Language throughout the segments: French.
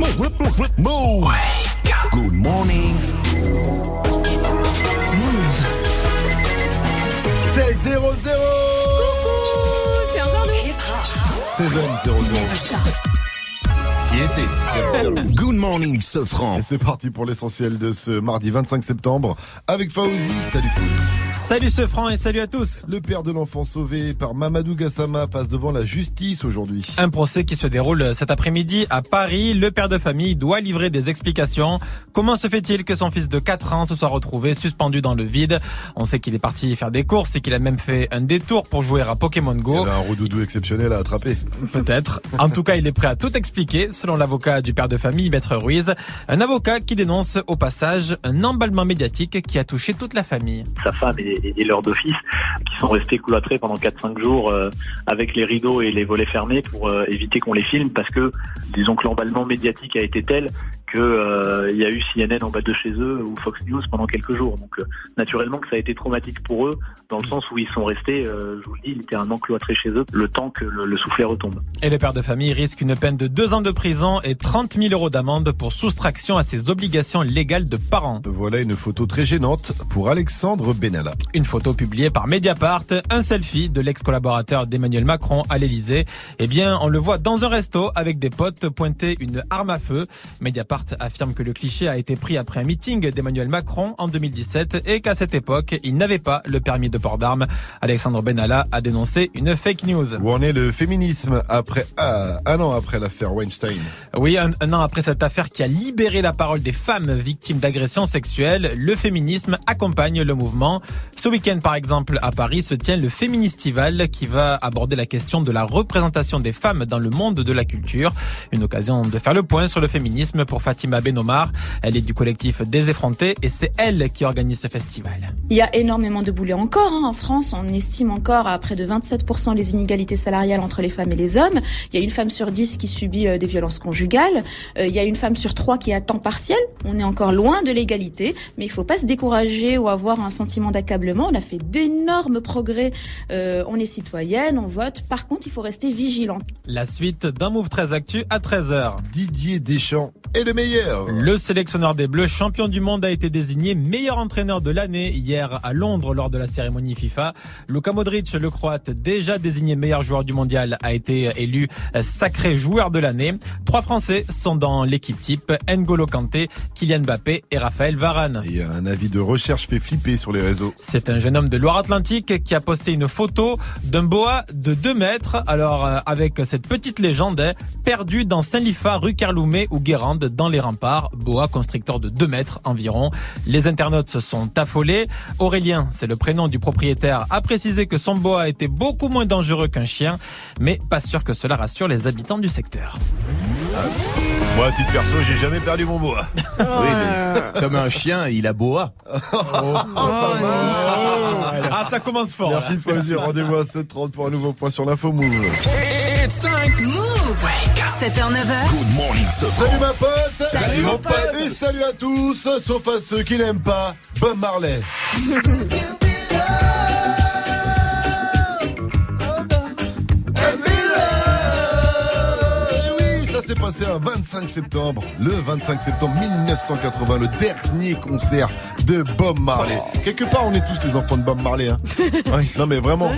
Move. Good morning. Move. 7 0 0 C'est encore nous. 7 0 0 S'y était. Good morning, Sofran. Et c'est parti pour l'essentiel de ce mardi 25 septembre avec Fauzi. Salut Fauzi. Salut ce franc et salut à tous. Le père de l'enfant sauvé par Mamadou Gassama passe devant la justice aujourd'hui. Un procès qui se déroule cet après-midi à Paris. Le père de famille doit livrer des explications. Comment se fait-il que son fils de 4 ans se soit retrouvé suspendu dans le vide? On sait qu'il est parti faire des courses et qu'il a même fait un détour pour jouer à Pokémon Il Go. avait un redoudou exceptionnel à attraper. Peut-être. En tout cas, il est prêt à tout expliquer, selon l'avocat du père de famille, Maître Ruiz. Un avocat qui dénonce au passage un emballement médiatique qui a touché toute la famille. sa femme et, et leur d'office qui sont restés cloîtrés pendant 4-5 jours euh, avec les rideaux et les volets fermés pour euh, éviter qu'on les filme parce que disons que l'emballement médiatique a été tel que euh, y a eu CNN en bas de chez eux ou Fox News pendant quelques jours. Donc euh, naturellement que ça a été traumatique pour eux dans le sens où ils sont restés, euh, je vous le dis, littéralement cloîtrés chez eux le temps que le, le soufflet retombe. Et le père de famille risque une peine de deux ans de prison et 30 000 euros d'amende pour soustraction à ses obligations légales de parents. Voilà une photo très gênante pour Alexandre Benalla. Une photo publiée par Mediapart, un selfie de l'ex-collaborateur d'Emmanuel Macron à l'Elysée. Eh bien, on le voit dans un resto avec des potes pointer une arme à feu. Mediapart affirme que le cliché a été pris après un meeting d'Emmanuel Macron en 2017 et qu'à cette époque, il n'avait pas le permis de port d'armes. Alexandre Benalla a dénoncé une fake news. Où en est le féminisme après ah, un an après l'affaire Weinstein? Oui, un, un an après cette affaire qui a libéré la parole des femmes victimes d'agressions sexuelles, le féminisme accompagne le mouvement. Ce week-end, par exemple, à Paris, se tient le Féministival qui va aborder la question de la représentation des femmes dans le monde de la culture. Une occasion de faire le point sur le féminisme pour Fatima Benomar. Elle est du collectif Des Effrontés et c'est elle qui organise ce festival. Il y a énormément de boulets encore hein. en France. On estime encore à près de 27% les inégalités salariales entre les femmes et les hommes. Il y a une femme sur dix qui subit euh, des violences conjugales. Euh, il y a une femme sur trois qui est à temps partiel. On est encore loin de l'égalité, mais il faut pas se décourager ou avoir un sentiment d'accablement. On a fait d'énormes progrès. Euh, on est citoyenne, on vote. Par contre, il faut rester vigilant. La suite d'un Move 13 Actu à 13h. Didier Deschamps est le meilleur. Le sélectionneur des Bleus, champion du monde, a été désigné meilleur entraîneur de l'année hier à Londres lors de la cérémonie FIFA. Luka Modric, le Croate, déjà désigné meilleur joueur du mondial, a été élu sacré joueur de l'année. Trois Français sont dans l'équipe type N'Golo Kanté, Kylian Mbappé et Raphaël Varane. Et un avis de recherche fait flipper sur les réseaux. C'est un jeune homme de Loire-Atlantique qui a posté une photo d'un boa de 2 mètres. Alors, euh, avec cette petite légende, perdu dans Saint-Lifa, rue Carloumet ou Guérande, dans les remparts. Boa constructeur de 2 mètres environ. Les internautes se sont affolés. Aurélien, c'est le prénom du propriétaire, a précisé que son boa était beaucoup moins dangereux qu'un chien, mais pas sûr que cela rassure les habitants du secteur. Moi, à titre perso, j'ai jamais perdu mon bois. Oui, mais comme un chien, il a boa. Ah, ça commence fort. Merci Fauzi, rendez-vous à 7h30 pour un nouveau point sur l'info Move. It's time. Move. 7h, 9h. Good morning. Salut ma pote Salut, mon pote. Et salut à tous, sauf à ceux qui n'aiment pas Bob Marley. Et oui, ça s'est passé un 25 septembre, le 25 septembre 1980, le dernier concert de Bob Marley. Quelque part, on est tous les enfants de Bob Marley. Hein. Non mais vraiment,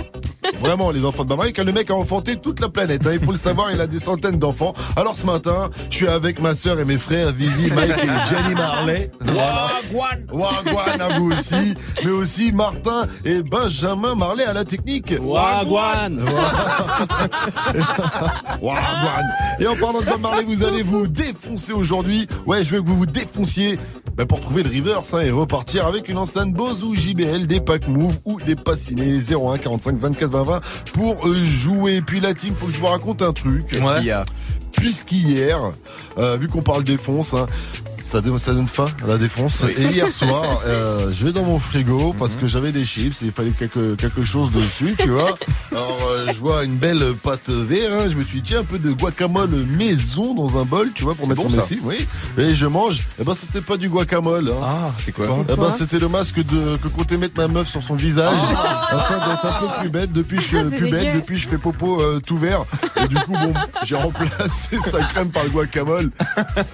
vraiment les enfants de Marley, car le mec a enfanté toute la planète. hein. Il faut le savoir, il a des centaines d'enfants. Alors ce matin, je suis avec ma sœur et mes frères, Vivi, Mike et Jenny Marley. Wagwan Wagwan à vous aussi, mais aussi Martin et Benjamin Marley à la technique. Wagwan Wagwan. Et en parlant de Bob Marley, vous allez vous défoncer aujourd'hui. Ouais, je veux que vous vous défonciez bah, pour trouver le reverse hein, et repartir avec une enceinte Bose ou JBL, des packs Move ou des passes ciné 01 45 24 20 20 pour euh, jouer. Puis la team, faut que je vous raconte un truc. Puisqu'hier, euh, vu qu'on parle défonce, hein, Ça donne, ça donne faim à la défense. Et hier soir, euh, je vais dans mon frigo parce que j'avais des chips et il fallait quelque, quelque chose dessus, tu vois. Alors, euh, je vois une belle pâte vert. hein. Je me suis dit, tiens, un peu de guacamole maison dans un bol, tu vois, pour mettre bon, ça. Oui. Et je mange. Et ben, c'était pas du guacamole. hein. Ah, c'est quoi Eh ben, c'était le masque de, que comptait mettre ma meuf sur son visage afin d'être un peu plus bête. Depuis, je suis Ah, plus bête. Depuis, je fais popo euh, tout vert. Et du coup, bon, j'ai remplacé sa crème par le guacamole.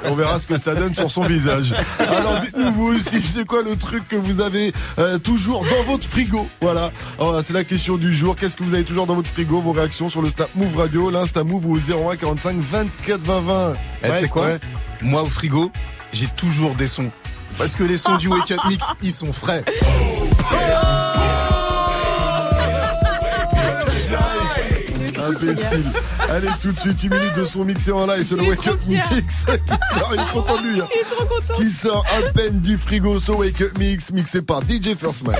On verra ce que ça donne sur son visage. Alors, dites-nous vous aussi, c'est quoi le truc que vous avez euh, toujours dans votre frigo? Voilà. C'est la question du jour. Qu'est-ce que vous avez toujours dans votre frigo? Vos réactions sur le Snap Move Radio, l'Insta Move ou au 01 45 24 20 20. Eh, tu sais quoi? ouais. Moi, au frigo, j'ai toujours des sons. Parce que les sons du Wake Up Mix, ils sont frais. Imbécile. Allez, tout de suite, une minute de son mixé en live. C'est le Wake Up fier. Mix qui sort. Il est content de lui. hein. Il est trop content. Qui sort à peine du frigo. Ce Wake Up Mix mixé par DJ First Mike.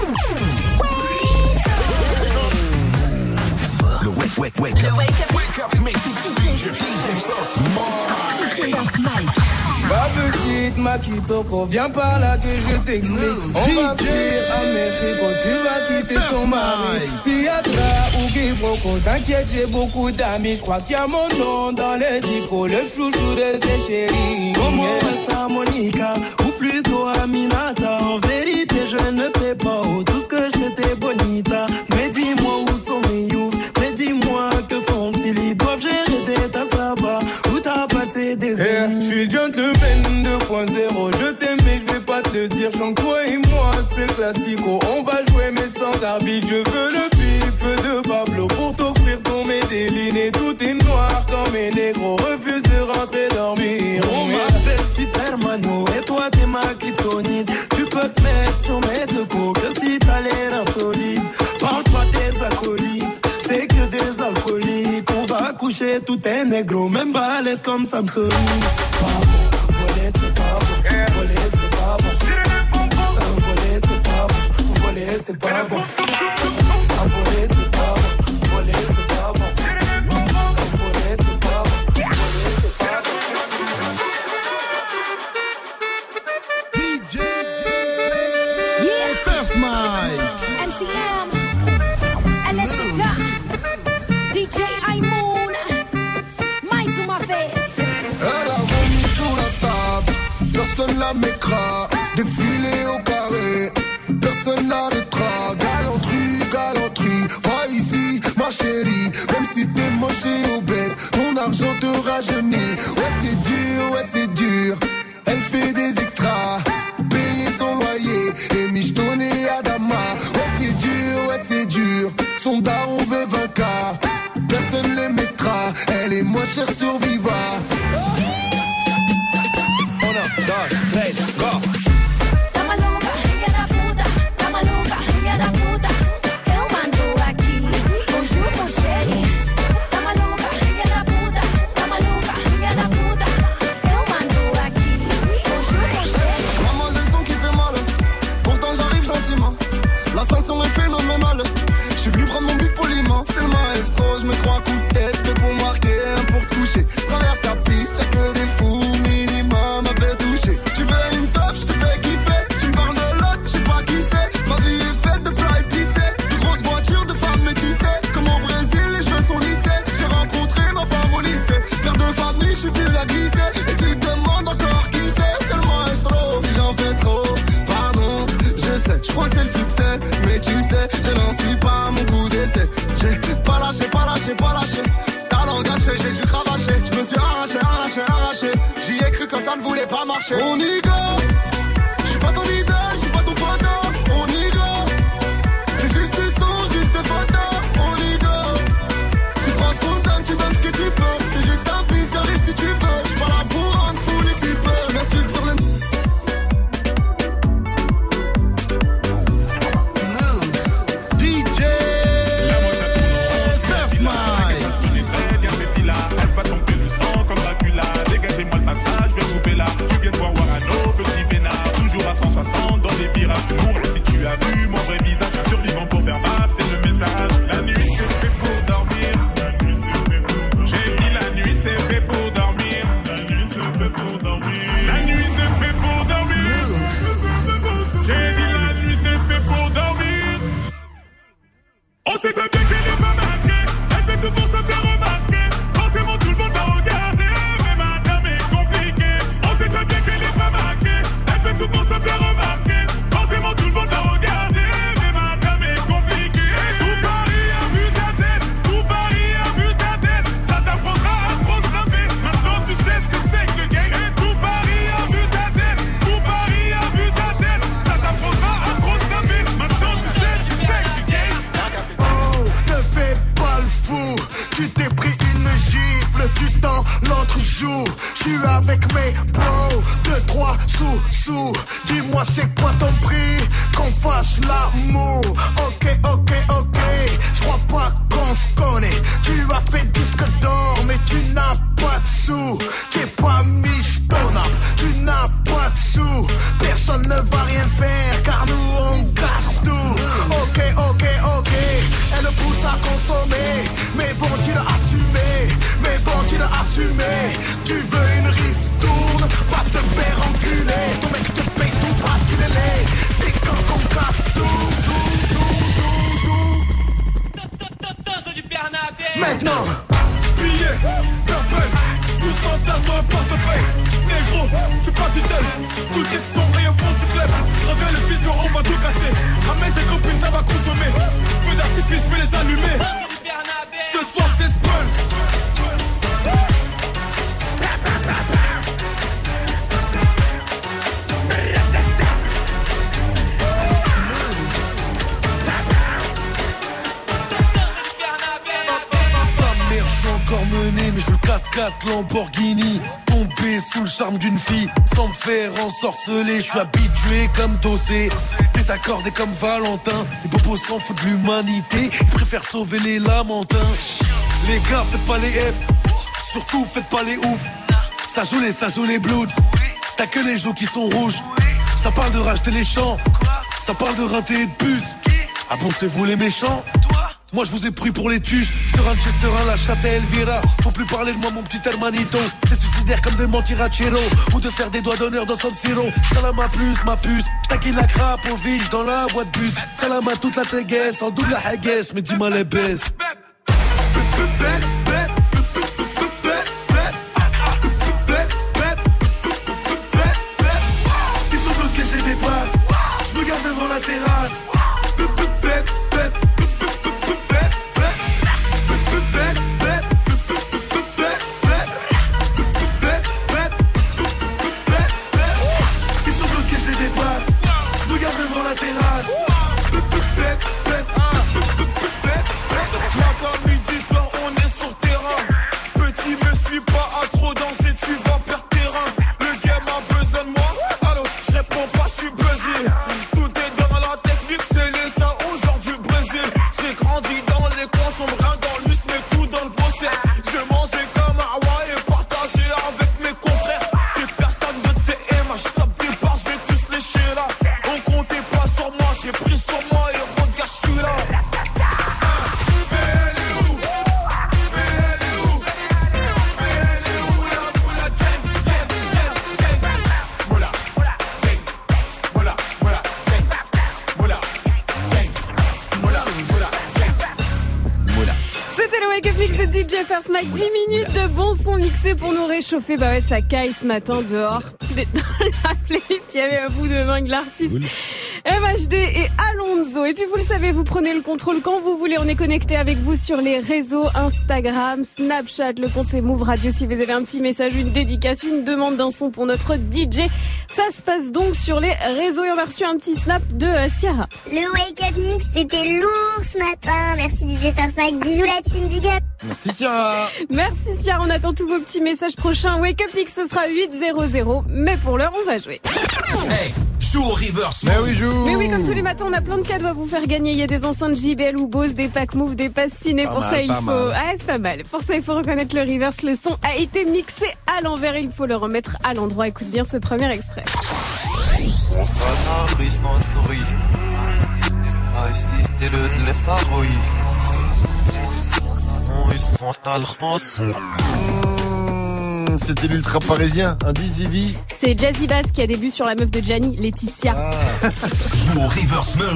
Le wake, wake, wake up. Wake up, mix. DJ Ma petite Makitoko, viens par là que je t'explique. On va à Mexico, tu vas quitter ton mari. Fiatra ou Quiproquo, t'inquiète, j'ai beaucoup d'amis. Je crois qu'il y a mon nom dans les dico, le chouchou de ses chéris. Comment reste à Monica, ou plutôt Aminata. En vérité, je ne sais pas où tout ce que j'étais bonita. Dire. Chante toi et moi, c'est le classico. On va jouer mais sans arbitre. Je veux le pif de Pablo pour t'offrir ton Medellin. Et tout est noir quand mes négros refusent de rentrer dormir. On m'appelle Supermano et toi t'es ma kryptonite. Tu peux te mettre sur mes deux coups que si t'as l'air insolite. Parle pas des acolytes, c'est que des alcooliques. On va coucher tout est négro, même balèze comme Samsonite. Pas bon, voler c'est pas bon, voler c'est pas bon. C'est pas bon. Chérie. Même si t'es moche et obèse, ton argent te rajeunit. Ouais, c'est dur, ouais, c'est dur. Elle fait des extras, payer son loyer et michetonner Adama. Ouais, c'est dur, ouais, c'est dur. Son daron veut 20K, personne les mettra. Elle est moins chère sur faire ensorceler. Je suis habitué comme dossé, désaccordé comme Valentin. Les bobos s'en foutent de l'humanité, ils préfèrent sauver les lamentins. Les gars, faites pas les F, surtout faites pas les ouf. Ça joue les, ça joue les bloods. T'as que les joues qui sont rouges. Ça parle de racheter les champs, ça parle de rinter et de bus. Ah bon, c'est vous les méchants? Moi je vous ai pris pour les tuches, serein de chez serein, la chatte à Elvira. Faut plus parler de moi, mon petit hermanito. C'est suicidaire comme de mentir à Chiro ou de faire des doigts d'honneur dans San Siro. Salam à plus, ma puce. J'taquille la crape au vide dans la voie de bus. Salam à toute la téguesse, en double la haguesse, mais dis-moi les baisses. Ils sont bloqués, je les dépasse. Je me garde devant la terrasse. Pour nous réchauffer. Bah ouais, ça caille ce matin dehors. Dans la playlist, il y avait un bout de main de l'artiste. MHD et Alonso. Et puis vous le savez, vous prenez le contrôle quand vous voulez. On est connecté avec vous sur les réseaux Instagram, Snapchat, le compte c'est Move Radio. Si vous avez un petit message, une dédicace, une demande d'un son pour notre DJ, ça se passe donc sur les réseaux. Et on a reçu un petit snap de euh, Ciara. Le Wake Up Mix, c'était lourd ce matin. Merci DJ First Mike. Bisous la team, big up. Merci Ciara. Merci Ciara, on attend tous vos petits messages prochains. Wake Up Mix, ce sera 8-0-0. Mais pour l'heure, on va jouer. Hey, joue au reverse. Mais oui, joue. Mais oui, comme tous les matins, on a plein de cadeaux à vous faire gagner. Il y a des enceintes JBL ou Bose, des packs Move, des passes ciné. Pas Pour mal, ça, il faut. mal. Ah, c'est pas mal. Pour ça, il faut reconnaître le reverse. Le son a été mixé à l'envers. Il faut le remettre à l'endroit. Écoute bien ce premier extrait. C'était l'ultra parisien, un 10 Vivi. C'est Jazzy Bass qui a vues sur la meuf de Gianni, Laetitia. Ah. Joue au reverse mode.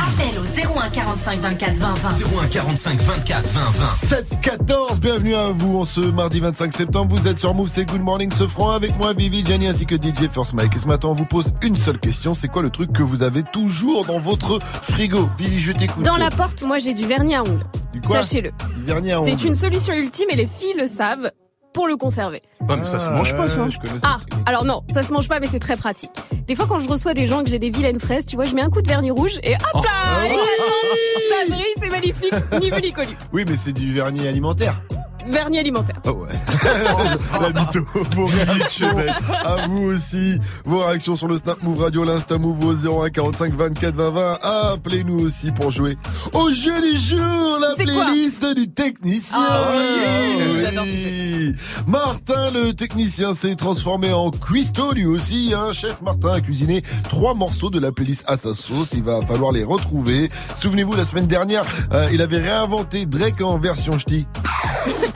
Appel au 01 45 24 20 20. 01 45 24 20 20. 7-14, bienvenue à vous en ce mardi 25 septembre. Vous êtes sur Move, c'est Good Morning ce franc avec moi, Vivi, Gianni ainsi que DJ First Mike. Et ce matin, on vous pose une seule question. C'est quoi le truc que vous avez toujours dans votre frigo? Vivi, je t'écoute. Dans la porte, moi, j'ai du vernis à ongles. Du quoi? Sachez-le. Du vernis à ongles. C'est une solution ultime et les filles le savent pour le conserver. Ouais, mais ça se mange pas, ça. Ouais, je connais Ah, alors non, ça se mange pas, mais c'est très pratique. Des fois, quand je reçois des gens que j'ai des vilaines fraises, tu vois, je mais un coup de vernis rouge et hop là Oh. également, Ça brille, c'est magnifique, ni vu ni connu. Oui, mais c'est du vernis alimentaire. Vernis alimentaire. Ah ouais. La mytho, vos réactions. À vous aussi. Vos réactions sur le Snap Move Radio, l'Insta Move au 01 45 24 20 20. Appelez-nous aussi pour jouer au jeu du jour, la playlist du technicien. Ah oui, j'adore ce Oui. Martin, le technicien, s'est transformé en cuistot lui aussi. Hein. Chef Martin a cuisiné trois morceaux de la playlist à sa sauce. Il va falloir les retrouver. Souvenez-vous, la semaine dernière, euh, il avait réinventé Drake en version ch'ti.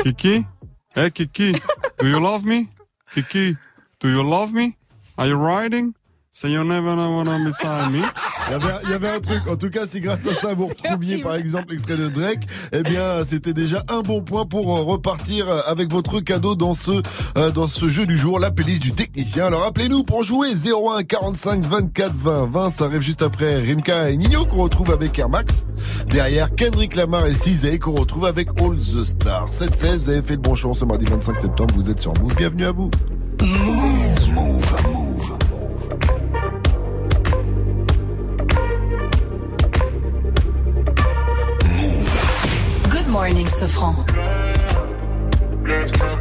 Kiki? Hey Kiki, do you love me? Kiki, do you love me? Are you riding? Say you never wanna beside me. Il y, avait, il y avait un truc, en tout cas, si grâce à ça vous retrouviez par exemple l'extrait de Drake, eh bien c'était déjà un bon point pour euh, repartir euh, avec votre cadeau dans ce euh, dans ce jeu du jour, la playlist du technicien. Alors appelez-nous pour jouer 01 45 24 20 20, ça arrive juste après Rimka et Nino qu'on retrouve avec Air Max. Derrière Kendrick Lamar et Cizé qu'on retrouve avec All the Stars. 7-16, vous avez fait le bon choix ce mardi 25 septembre, vous êtes sur Move, bienvenue à vous. Move. Morning. Let's talk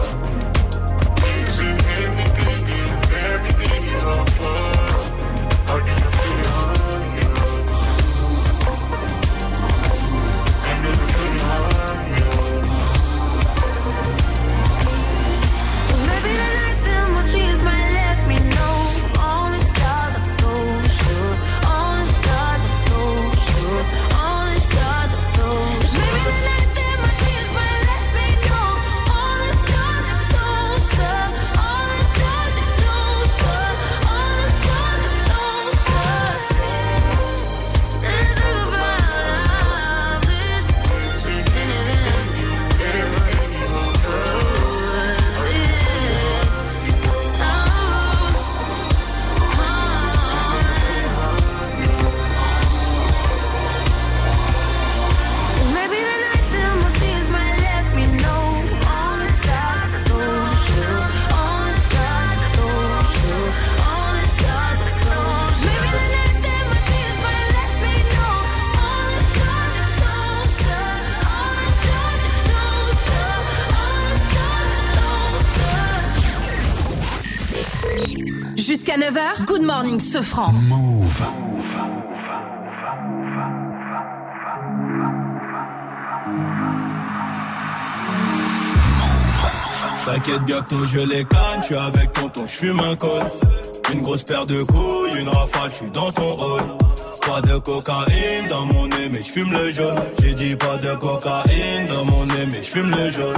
9h, Good morning, Sofran. Move. T'inquiète bientôt je les canne, je suis avec tonton, je fume un col. Une grosse paire de couilles, une rafale, je suis dans ton rôle. Pas de cocaïne dans mon nez, mais je fume le jaune. J'ai dit pas de cocaïne dans mon nez, mais je fume le jaune.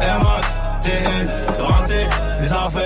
Air Max, TN, rentré, les affaires.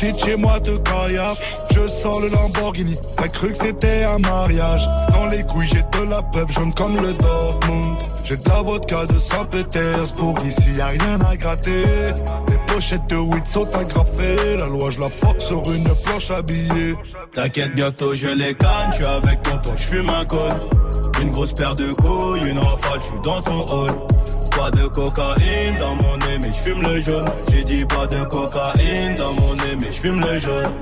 Sorti de chez moi te caillasse. Je sors le Lamborghini, t'as cru que c'était un mariage. Dans les couilles, j'ai de la peuple jaune comme le Dortmund. J'ai de la vodka de Saint-Pétersbourg, ici y a rien à gratter. Les pochettes de weed sont agrafées, la loi je la force sur une planche à billets. T'inquiète, bientôt je les canne, je avec tonton, je fume un col. Une grosse paire de couilles, une rafale, je suis dans ton hall. Pas de cocaïne dans mon nez, mais je fume le jaune. J'ai dit pas de cocaïne dans mon nez, mais je fume le jaune.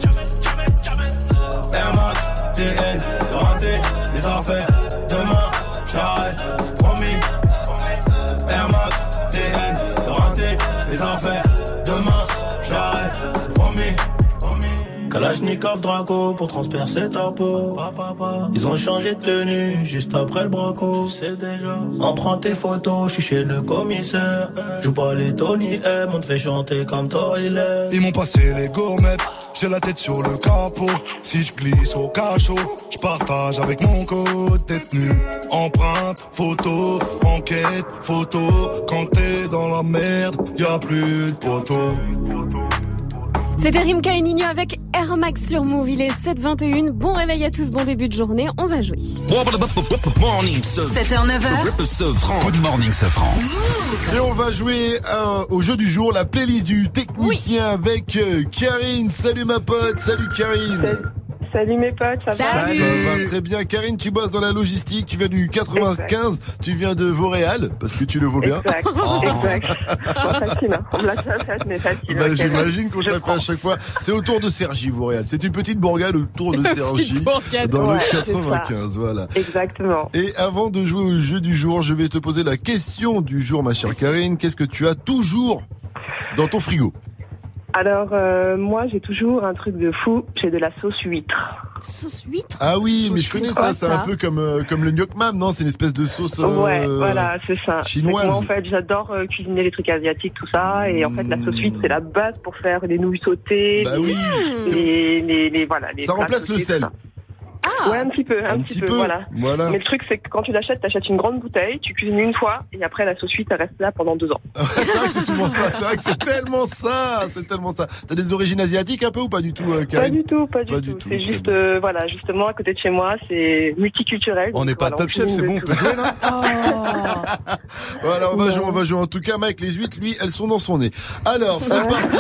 Air Max, TN, les affaires. Demain, j'arrête, Kalachnikov Draco pour transpercer ta peau. Ils ont changé de tenue juste après le braco. Prend tes photos, je suis chez le commissaire. Joue pas les Tony M, on te fait chanter comme Toilet. Ils m'ont passé les gourmettes, j'ai la tête sur le capot. Si je glisse au cachot, je partage avec mon code détenu. Empreinte, photo, enquête, photo. Quand t'es dans la merde, y a plus de poteau. C'était Rimka et Nino avec Air Max sur Move. Il est 7h21. Bon réveil à tous, bon début de journée. On va jouer. Morning, 7h, 9h. Sofran. Good morning, Sofran. Et on va jouer euh, au jeu du jour, la playlist du technicien avec euh, Karine. Salut ma pote, salut Karine. Salut mes potes, ça va Ça va très bien. Karine, tu bosses dans la logistique, tu viens du 95, tu viens de Vauréal, parce que tu le vaux bien. Exact, Oh. exact. Facile, hein. On me l'a déjà fait, mais facile. Bah. J'imagine qu'on te l'a fait à chaque fois. C'est autour de Sergi, Vauréal. C'est une petite bourgade autour de Une Sergi, petite bourgade, dans ouais, le c'est ça. 95. Voilà. Exactement. Et avant de jouer au jeu du jour, je vais te poser la question du jour, ma chère Karine. Qu'est-ce que tu as toujours dans ton frigo? Alors, euh, moi, j'ai toujours un truc de fou. J'ai de la sauce huître. Sauce huître Ah oui, mais je connais quoi, ça. C'est un peu comme euh, comme le gnocchi mam, non C'est une espèce de sauce. euh, Ouais, voilà, c'est ça. Chinoise. Moi, en fait, j'adore euh, cuisiner les trucs asiatiques, tout ça. Et en fait, la sauce huître, c'est la base pour faire les nouilles sautées. Bah les, oui. les, les, les- voilà, les Ça plats remplace le sautés, sel. tout ça. Ouais, un petit peu, un, Un petit petit peu, peu, voilà. voilà. Mais le truc, c'est que quand tu l'achètes, t'achètes une grande bouteille, tu cuisines une fois, et après, la sauce huître, elle reste là pendant deux ans. c'est vrai que c'est souvent ça. C'est vrai que c'est tellement ça. C'est tellement ça. T'as des origines asiatiques un peu ou pas du tout, euh, Pas du tout, pas du Pas tout. C'est juste, euh, voilà, justement, à côté de chez moi, c'est multiculturel. On n'est pas voilà, top chef, c'est bon, on tout. peut jouer là Voilà, on va jouer, on va jouer. En tout cas, Mike, les huîtres, lui, elles sont dans son nez. Alors, c'est parti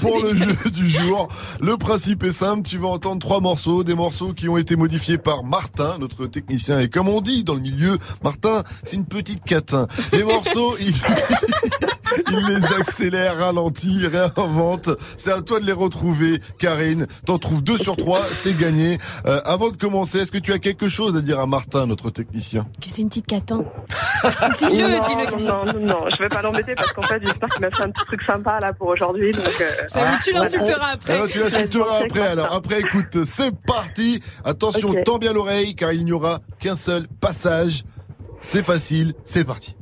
pour le jeu du jour. Le principe est simple. Tu vas entendre trois morceaux, des morceaux qui ont été modifiés par Martin, notre technicien. Et comme on dit dans le milieu, Martin, c'est une petite catin. Les morceaux, il, il les accélère, ralentit, réinvente. C'est à toi de les retrouver, Karine. T'en trouves deux sur trois, c'est gagné. Euh, avant de commencer, est-ce que tu as quelque chose à dire à Martin, notre technicien Que c'est une petite catin. non, dis-le, non, dis-le. non, non, non, je vais pas l'embêter parce qu'en fait, j'espère qu'il m'a fait un petit truc sympa là pour aujourd'hui. Donc, euh, Ah, tu l'insulteras après. Tu l'insulteras après. Alors après, écoute, c'est parti. Attention, Ok. tends bien l'oreille, car il n'y aura qu'un seul passage. C'est facile, c'est parti.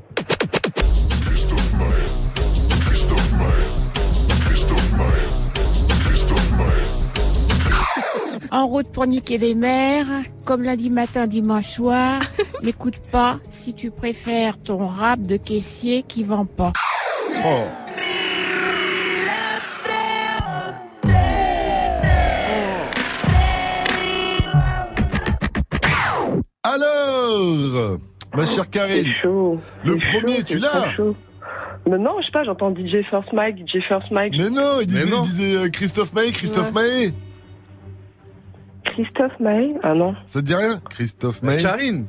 En route pour niquer les mers, comme lundi matin, dimanche soir. N'écoute pas si tu préfères ton rap de caissier qui vend pas. Oh. Alors, ma chère Karine, le premier, tu l'as Mais non, je sais pas, j'entends DJ First Mike, DJ First Mike. Mais non, il disait, il disait euh, Christophe Maé, Christophe Maé. Christophe Maé Ah non. Ça te dit rien Christophe Maé. Karine.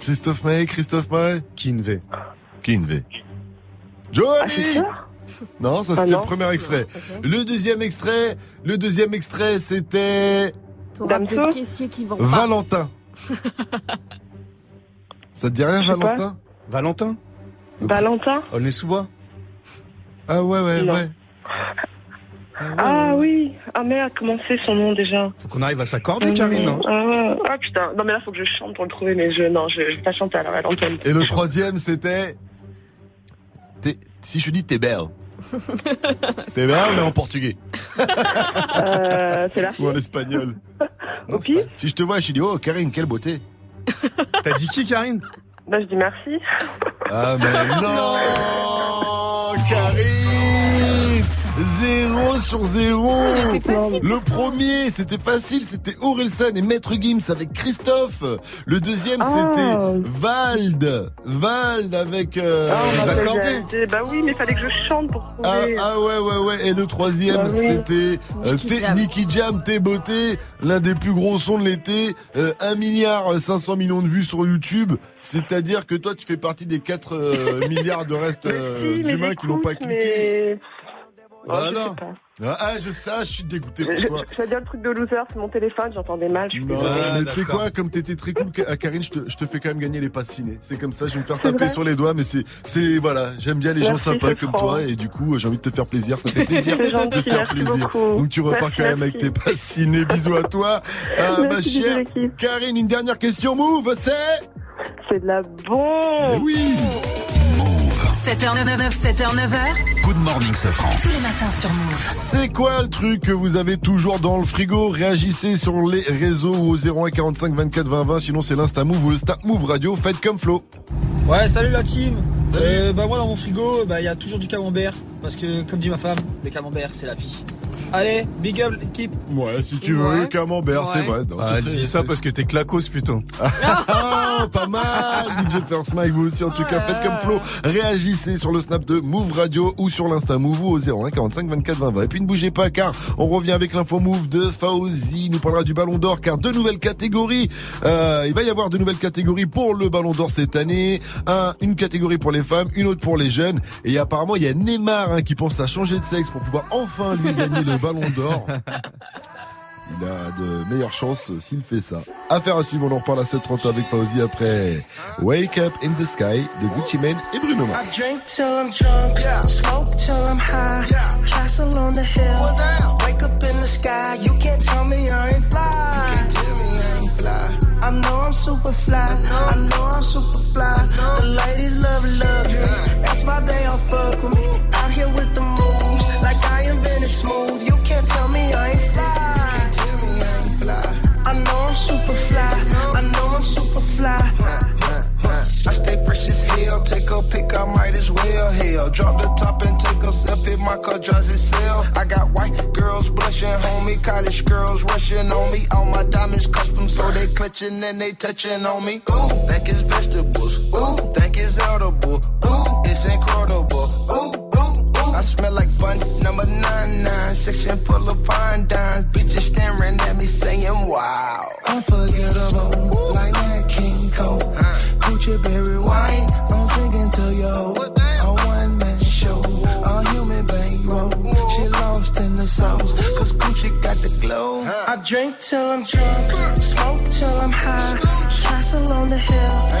Christophe Maé, Christophe Maé. Kinve. Kinve. Johnny Non, ça Ah c'était non. le premier extrait. Le deuxième extrait, le deuxième extrait c'était Ton rap de caissier qui vend pas. Valentin. Ça te dit rien. Valentin Valentin Valentin Aulnay-sous-Bois Ah ouais ouais Non. ouais. Ah oui Ah merde, comment c'est son nom déjà Faut qu'on arrive à s'accorder, Karine. hein. Ah, ah, putain, non mais là faut que je chante pour le trouver, mais je non, je, je vais pas chanter à la Valentin. Et le troisième c'était T'es- si je dis t'es belle. T'es belle mais en portugais Euh, c'est la ou en espagnol. Ok. Si je te vois, je dis oh Karine quelle beauté. T'as dit qui, Karine? Bah je dis merci. Ah mais non Karine 0 sur 0. C'était facile Le premier, c'était facile, c'était Orelsan et Maître Gims avec Christophe. Le deuxième, Ah. c'était Vald. Vald avec euh, Ah, les bah, Bah oui, mais fallait que je chante pour Ah, trouver. ah ouais ouais ouais et le troisième Bah oui. c'était euh, Nicky T- Jam. T'es beauté l'un des plus gros sons de l'été euh, 1 milliard 500 millions de vues sur YouTube c'est-à-dire que toi tu fais partie des 4 euh, milliards de restes euh, Si, d'humains qui n'ont pas cliqué mais- Oh, Voilà. sais pas. Ah, ah, je sais, ah, je suis dégoûté Je, pour toi. je, je vais dire le truc de loser, c'est mon téléphone, j'entendais mal. Je suis Non, désolée. mais tu sais quoi, comme t'étais très cool, Ka- Karine, je te, je te fais quand même gagner les passes ciné. C'est comme ça, je vais me faire taper sur les doigts, mais c'est, c'est, voilà, j'aime bien les gens sympas comme franc. toi, et du coup, j'ai envie de te faire plaisir, ça fait plaisir C'est de gentil, faire merci plaisir. beaucoup. Donc tu repars Merci, quand même avec tes passes ciné, bisous à toi. Ah, ma chère. Karine, une dernière question, move, c'est? C'est de la bombe. Oui! 7h99, 7h9h. Good morning, Sofran. Tous les matins sur Move. C'est quoi le truc que vous avez toujours dans le frigo? Réagissez sur les réseaux ou au 01 45 24 20 20. Sinon, c'est l'Insta Move ou le Snap Move Radio. Faites comme Flo. Ouais, salut la team. Euh, bah moi dans mon frigo, bah il y a toujours du camembert parce que comme dit ma femme, le camembert c'est la vie. Allez, big up l'équipe. Ouais, si tu veux, Ouais. camembert, c'est vrai. Non, Ah, dit ça parce que t'es clacos, putain. Ah, pas mal, DJ First Mike, vous aussi en tout cas, faites comme Flo, réagissez sur le snap de Move Radio ou sur l'Insta Move ou au 01 45 24 20 20. Et puis ne bougez pas car on revient avec l'info Move de Fauzi, il nous parlera du Ballon d'Or car deux nouvelles catégories, euh, il va y avoir deux nouvelles catégories pour le Ballon d'Or cette année, un, une catégorie pour les femmes, une autre pour les jeunes et apparemment il y a Neymar hein, qui pense à changer de sexe pour pouvoir enfin lui gagner le Ballon d'Or. Il a de meilleures chances s'il fait ça. Affaire à suivre, on en reparle à 7h30 avec Fauzi après Wake Up in the Sky de Gucci Mane et Bruno I Mars. drink till I'm drunk, smoke till I'm high, castle on the hill, wake up in the sky. You can't tell me I ain't fly. I know I'm super fly. I know I'm super fly. The ladies love luxury. That's why they all fuck with me. Drop the top and take a sip selfie, my car drives itself. I got white girls blushing, homie, college girls rushing on me. All my diamonds custom, so they clutching and they touching on me. Ooh, think it's vegetables. Ooh, think it's edible. Ooh, it's incredible. Ooh, ooh, ooh. I smell like bun number nine nine, section full of fine dimes. Bitches staring at me saying, wow. Unforgettable, like that King Cole. Gucci berry drink till I'm drunk, smoke till I'm high. Castle on the hill,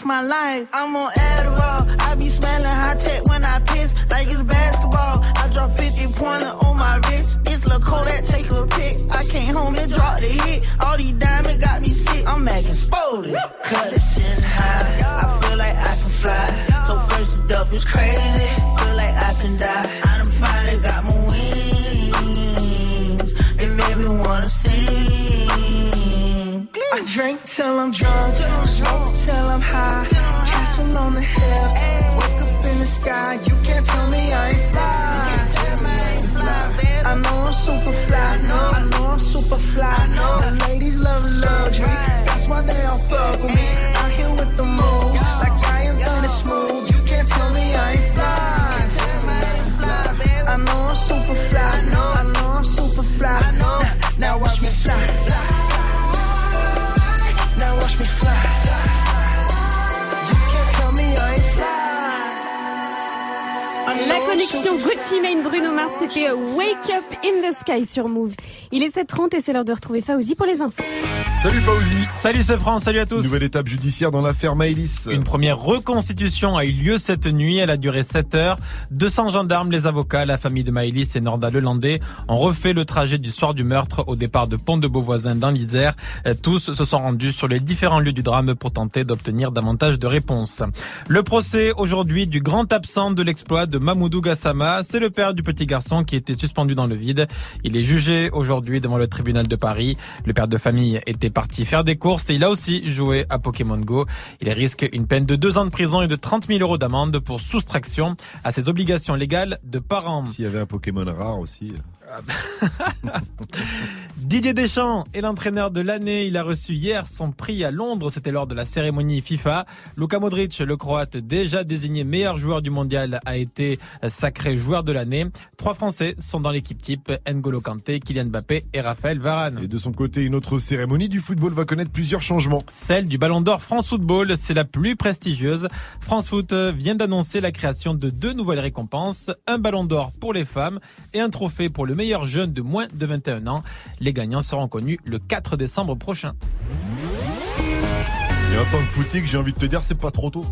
but my life. I'm on Adderall. I be smelling high tech when I piss, like it's basketball. I drop 50 pointer on my wrist. It's La that take a pic. I came home and dropped the hit. All these diamonds got me sick. I'm acting spoled. Cut it sitting high. I feel like I can fly. So first the duff is crazy. Feel like I can die. I done finally got my wings. It made me wanna sing. I drink till I'm drunk, till I'm high, castle on the hill, wake up in the sky. You can't tell me. I Mars, c'était Wake Up in the Sky sur Move. Il est 7h30 et c'est l'heure de retrouver Fauzi pour les infos. Salut Fauzi. Salut ce France, salut à tous. Nouvelle étape judiciaire dans l'affaire Maëlys. Une première reconstitution a eu lieu cette nuit. Elle a duré 7 heures. 200 gendarmes, les avocats, la famille de Maëlys et Norda Lelandais ont refait le trajet du soir du meurtre au départ de Pont de Beauvoisin dans l'Isère. Tous se sont rendus sur les différents lieux du drame pour tenter d'obtenir davantage de réponses. Le procès aujourd'hui du grand absent de l'exploit de Mamoudou Gassama. C'est le père du petit garçon qui était suspendu dans le vide. Il est jugé aujourd'hui devant le tribunal de Paris. Le père de famille était parti faire des courses et il a aussi joué à Pokémon Go. Il risque une peine de deux ans de prison et de 30 000 euros d'amende pour soustraction à ses obligations légales de parents. S'il y avait un Pokémon rare aussi. Didier Deschamps est l'entraîneur de l'année. Il a reçu hier son prix à Londres. C'était lors de la cérémonie FIFA. Luka Modric, le Croate déjà désigné meilleur joueur du mondial, a été sacré joueur de l'année. Trois Français sont dans l'équipe type. N'Golo Kanté, Kylian Mbappé et Raphaël Varane. Et de son côté, une autre cérémonie du football va connaître plusieurs changements. Celle du Ballon d'Or France Football, c'est la plus prestigieuse. France Foot vient d'annoncer la création de deux nouvelles récompenses. Un Ballon d'Or pour les femmes et un trophée pour le meilleur jeune de moins de 21 ans. Les gagnants seront connus le 4 décembre prochain. Et en tant que footique, j'ai envie de te dire, c'est pas trop tôt.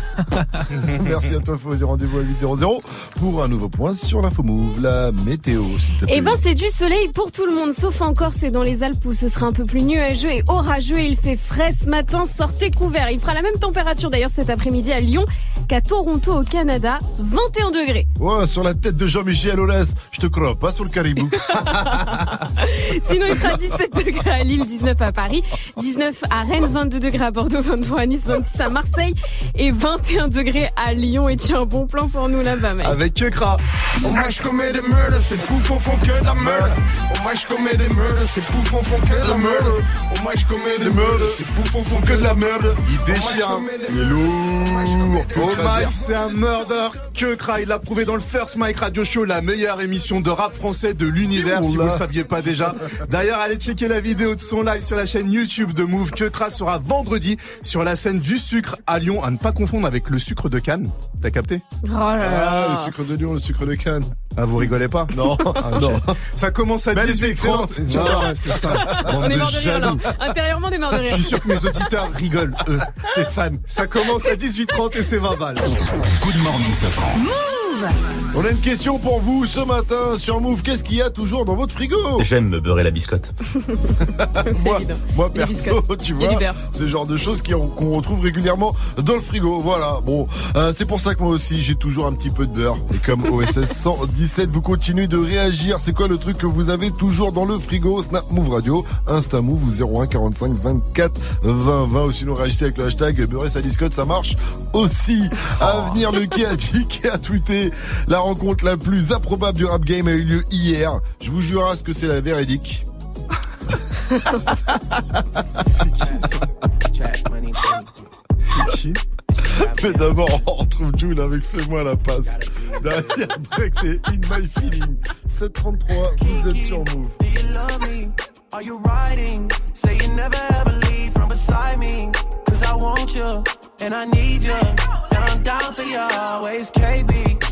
Merci à toi, Fauzi. Rendez-vous à 8.00 pour un nouveau point sur l'info move. La météo, s'il te plaît. Eh ben, c'est du soleil pour tout le monde, sauf encore c'est dans les Alpes où ce sera un peu plus nuageux et orageux. Il fait frais ce matin, sortez couvert. Il fera la même température d'ailleurs cet après-midi à Lyon qu'à Toronto au Canada, 21 degrés. Ouais, sur la tête de Jean-Michel Aulas, je te crois pas sur le caribou. Sinon, il fera 17 degrés à Lille, 19 à Paris, 19 à Rennes, 22 degrés à Bordeaux, 23 à Nice, 26 à Marseille et 21 degrés à Lyon. Et tu as un bon plan pour nous là-bas, mec. Avec Kekra. Oh moi je commets des meurtres, ces poufs font que de la merde. Oh moi je commets des meurtres, ces poufs font que de la merde. Oh moi je commets des meurtres, ces poufs font que de la merde. Il déchire. Il est lourd. Oh Mike, c'est un murder que Kra. Il l'a prouvé dans le First Mike Radio Show, la meilleure émission de rap français de l'univers, si vous le saviez pas déjà. D'ailleurs, allez checker la vidéo de son live sur la chaîne YouTube de Move. Que Kra sera vendredi sur la scène du sucre à Lyon, à ne pas confondre avec le sucre de Cannes. T'as capté? Oh là là. Ah, le sucre de Lyon, le sucre de Cannes. Ah, vous rigolez pas? Non, Ah, non. Ça commence à Mais elle est 18 excellente. 30. Non, c'est ça. Bande On est mort de rire. Intérieurement, on est mort de Je rire. suis sûr que mes auditeurs rigolent, eux. T'es fan. Ça commence à 18h30 et c'est 20 balles. Good morning, Safran. On a une question pour vous ce matin sur Move. Qu'est-ce qu'il y a toujours dans votre frigo? J'aime me beurrer la biscotte. moi, perso, tu vois, le genre de choses qu'on retrouve régulièrement dans le frigo. Voilà. Bon, euh, c'est pour ça que moi aussi j'ai toujours un petit peu de beurre. Et comme OSS 117, vous continuez de réagir. C'est quoi le truc que vous avez toujours dans le frigo? Snap Move Radio, Insta Move ou 01 45 24 20 20. Ou sinon réagissez avec le hashtag beurrer sa biscotte, ça marche aussi. À venir, le qui a dit, qui a tweeté la rencontre la plus improbable du rap game a eu lieu hier. Je vous jure à ce que c'est la véridique? C'est qui? Mais d'abord, on retrouve June avec Fais-moi la passe. Derrière Drake, c'est In My Feeling. 733, vous êtes sur Move. Are you riding? Say you never ever leave from beside me. Cause I want you and I need you. And I'm down for you always, KB.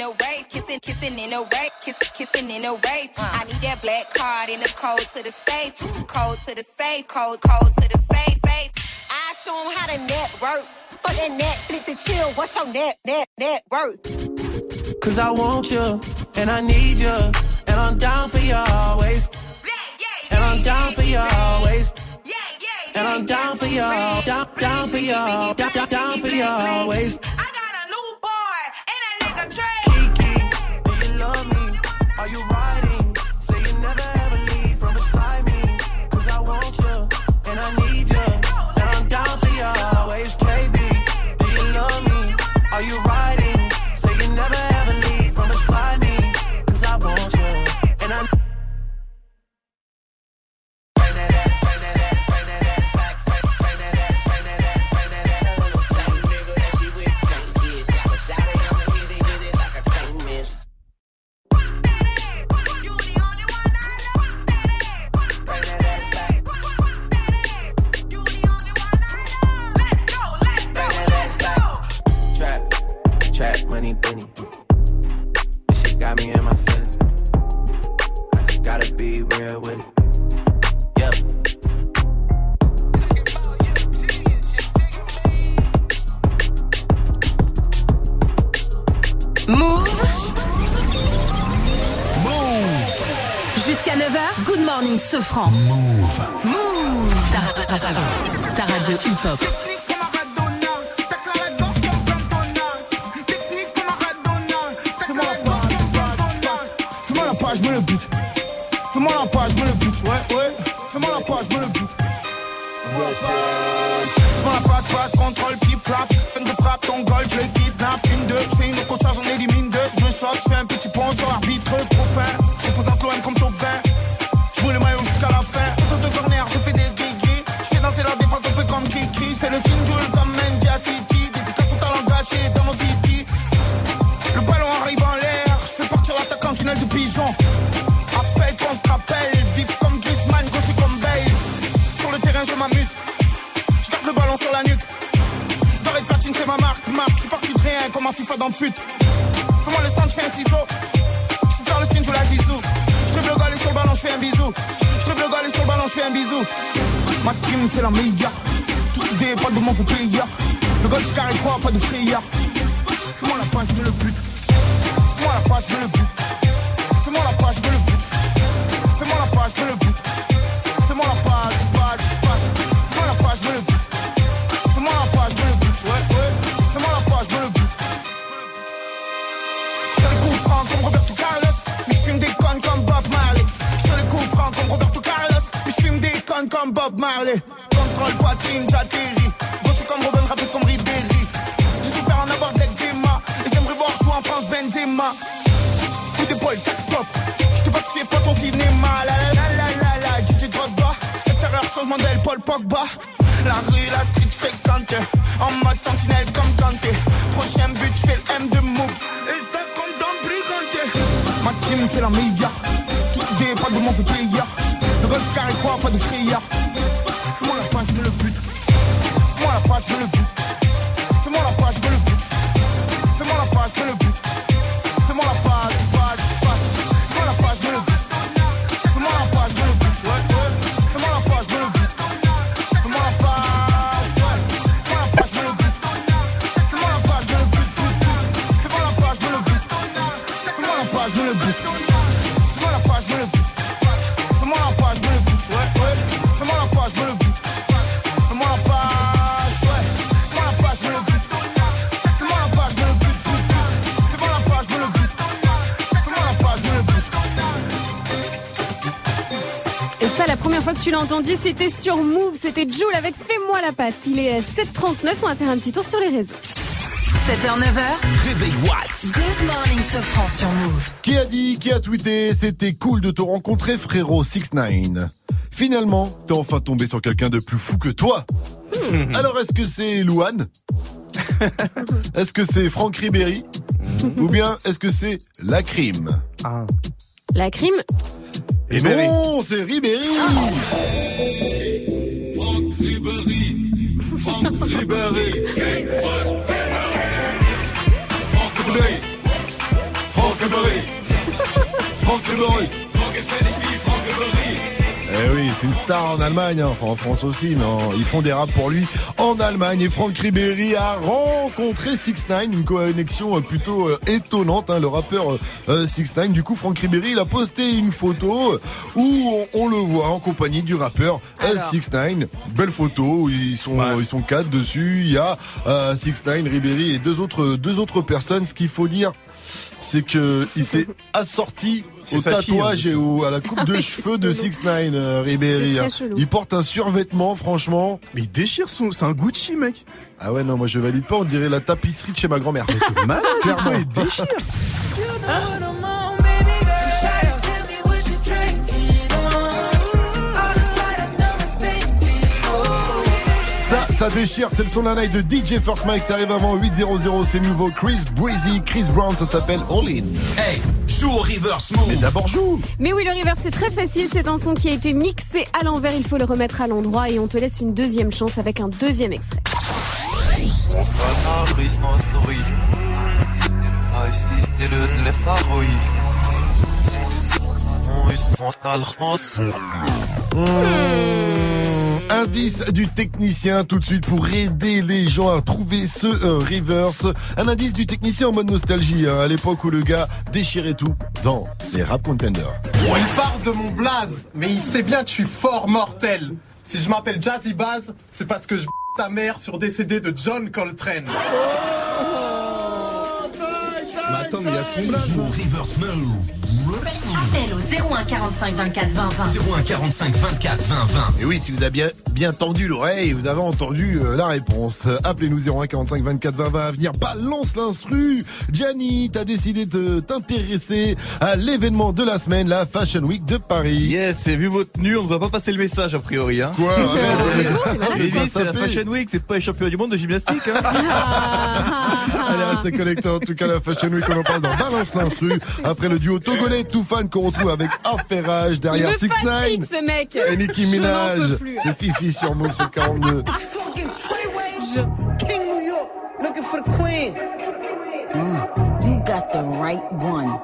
in a kissing, kissing in a way, kissing, kissing in a way. I need that black card in the cold to the safe, cold to the safe, cold, cold to the safe, safe. I show them how to network. but that Netflix and chill. What's your net, net, net worth? Cause I want you, and I need you, and I'm down for you always. Yeah, yeah, and I'm down for you always. And I'm down for you, down, down for you, down, down for you always. morning se franc. Move. Move. Ta, radio hip hop. Fais-moi la page, me le but. Fais-moi la page, me le but. Ouais, ouais. Fais-moi la page, me le but. Fais-moi la page. Fais-moi la passe, passe, contrôle, pip, clap. Fin de frappe, ton goal, je le kidnappe. Une, deux, je fais une au j'en élimine deux. Je me sors, je fais un pip. God's revealed. entendu, c'était sur Move, c'était Joule avec Fais-moi la passe. Il est 7h39, on va faire un petit tour sur les réseaux. 7h, 9h. Réveil Watts. Good morning, ce France sur Move. Qui a dit, qui a tweeté, c'était cool de te rencontrer, frérot 69. Finalement, t'es enfin tombé sur quelqu'un de plus fou que toi. Hmm. Alors, est-ce que c'est Louane Est-ce que c'est Franck Ribéry hmm. Ou bien est-ce que c'est la crime. Ah. La crime et c'est Ribéry. Franck Ribéry. Franck Ribéry. Franck Ribéry. Franck Ribéry. Franck Ribéry. Franck Ribéry. Eh oui, c'est une star en Allemagne, hein. enfin en France aussi, mais en- ils font des raps pour lui en Allemagne. Et Franck Ribéry a rencontré 6 9 une connexion euh, plutôt euh, étonnante, hein, le rappeur 6 9 Du coup, Franck Ribéry, il a posté une photo euh, où on, on le voit en compagnie du rappeur 6 9 Belle photo, ils sont ils sont quatre dessus. Il y a 6 9 Ribéry et deux autres deux autres personnes. Ce qu'il faut dire, c'est que il s'est assorti au sa fille, tatouage hein. et au, à la coupe de cheveux de 6 9 Ribéry. C'est très hein. Il porte un survêtement, franchement. Mais il déchire son, c'est un Gucci, mec. Ah ouais, non, moi je valide pas, on dirait la tapisserie de chez ma grand-mère. malade, Clairement. il déchire. Ça, déchire, c'est le son d'un night de DJ First Mike, ça arrive avant 8.00, c'est nouveau Chris Breezy, Chris Brown, ça s'appelle All In. Hey, joue au reverse move. Mais d'abord joue. Mais oui, le reverse, c'est très facile. C'est un son qui a été mixé à l'envers. Il faut le remettre à l'endroit et on te laisse une deuxième chance avec un deuxième extrait. Mmh, indice du technicien tout de suite pour aider les gens à trouver ce euh, reverse. Un indice du technicien en mode nostalgie, hein, à l'époque où le gars déchirait tout dans les rap contenders. Il parle de mon blaze, mais il sait bien que je suis fort mortel. Si je m'appelle Jazzy Baz, c'est parce que je ta mère sur décédé de John Coltrane. Mais attends, mais il y a son au reverse move. Appel au 01 45 24 20 20. 01 45 24 20 20. Et oui, si vous avez bien, bien tendu l'oreille, vous avez entendu euh, la réponse. Appelez-nous 01 45 24 20 20 à venir. Balance l'instru. Gianni, t'as décidé de t'intéresser à l'événement de la semaine, la Fashion Week de Paris. Yes, et vu votre tenue, on ne va pas passer le message a priori. Hein. Quoi Mais Pas oui, c'est la. Fashion Week, c'est pas les championnats du monde de gymnastique. Hein. Allez, restez connectés. En tout cas, la Fashion Week, on en parle dans Balance l'instru. Après le duo togolais Toufan qu'on retrouve avec Affairage derrière Il me 6 fatigue, 9 ce mec. et Nicki Je Minaj. C'est Fifi sur Move 742. King New York, looking for the queen. Mm, you got the right one.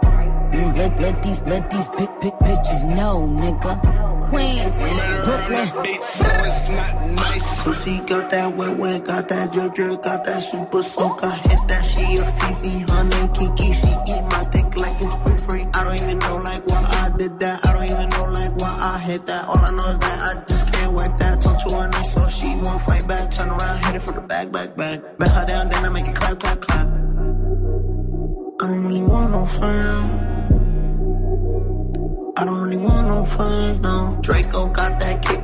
Mm, let, let these let these big big bitches know, nigga. Queens, Brooklyn. So it's not nice. Pussy got that wet wet, got that drip drip, got that super soak. I hit that she a Fifi, honey Kiki. She eat my dick like it's free free. I don't even know like why I did that. I don't even know like why I hit that. All I know is that I just can't wipe that. Talk to her nice so she won't fight back. Turn around, hit it for the back, back, back. Bet her down, then I make it clap, clap, clap. I don't really want no friends. Really want no friends, no. Draco got that kickback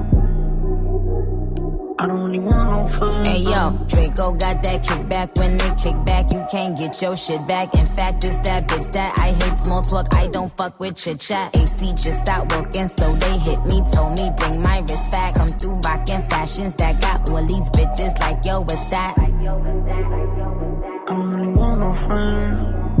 I don't really want no friends. Hey yo, Draco got that kickback. When they kick back, you can't get your shit back. In fact, it's that bitch that I hate small talk. I don't fuck with chit chat. AC just stopped working, so they hit me. Told me bring my wrist back. Come through rockin' fashions that got all these bitches like yo, what's that? I don't really want no friends.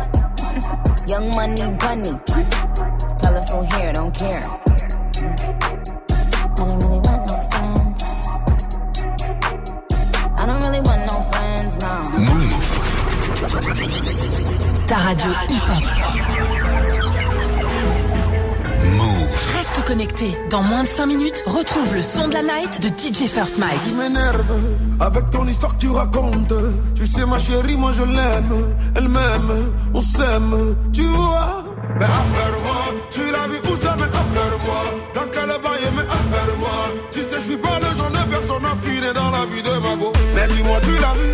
Young money bunny. Colorful hair, don't care. I don't really want no friends. I don't really want no friends, no. Move. Ta radio hip-hop. Reste connecté. Dans moins de 5 minutes, retrouve le son de la night de DJ First Tu Mike. m'énerves avec ton histoire que tu racontes. Tu sais, ma chérie, moi je l'aime. Elle m'aime, on s'aime, tu vois? Mais affaire-moi, tu l'as vu où ça, mais affaire-moi. Dans quel bail, mais affaire-moi. Tu sais, je suis pas le genre de personne affinée dans la vie de ma go. Mais dis-moi, tu l'as vu,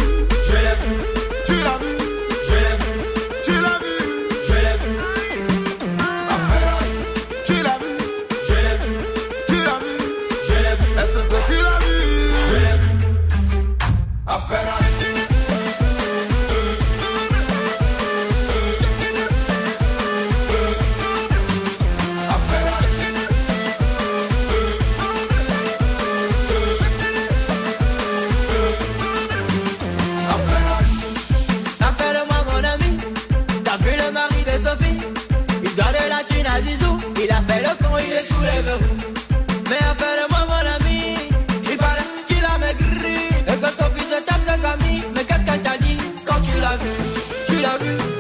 quand tu l'as vu Tu l'as vu,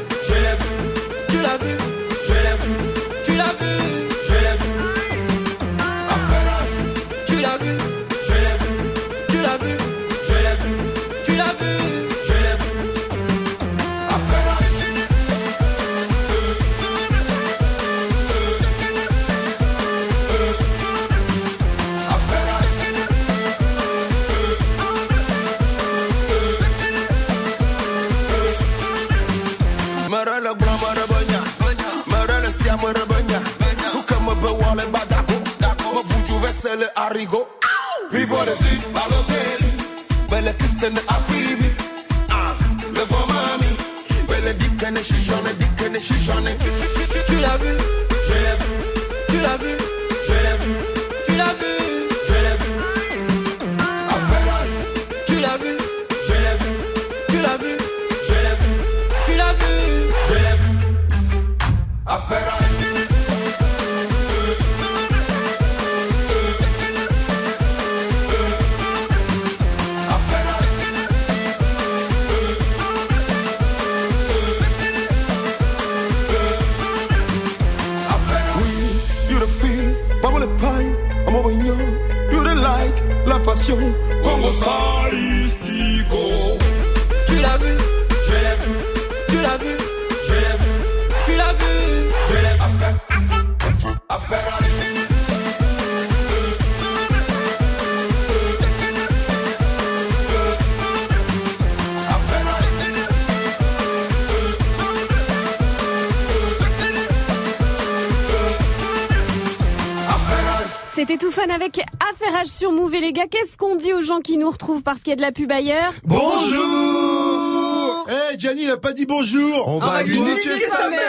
nous retrouvent parce qu'il y a de la pub ailleurs Bonjour Eh, Gianni, il a pas dit bonjour On va lui niquer sa mère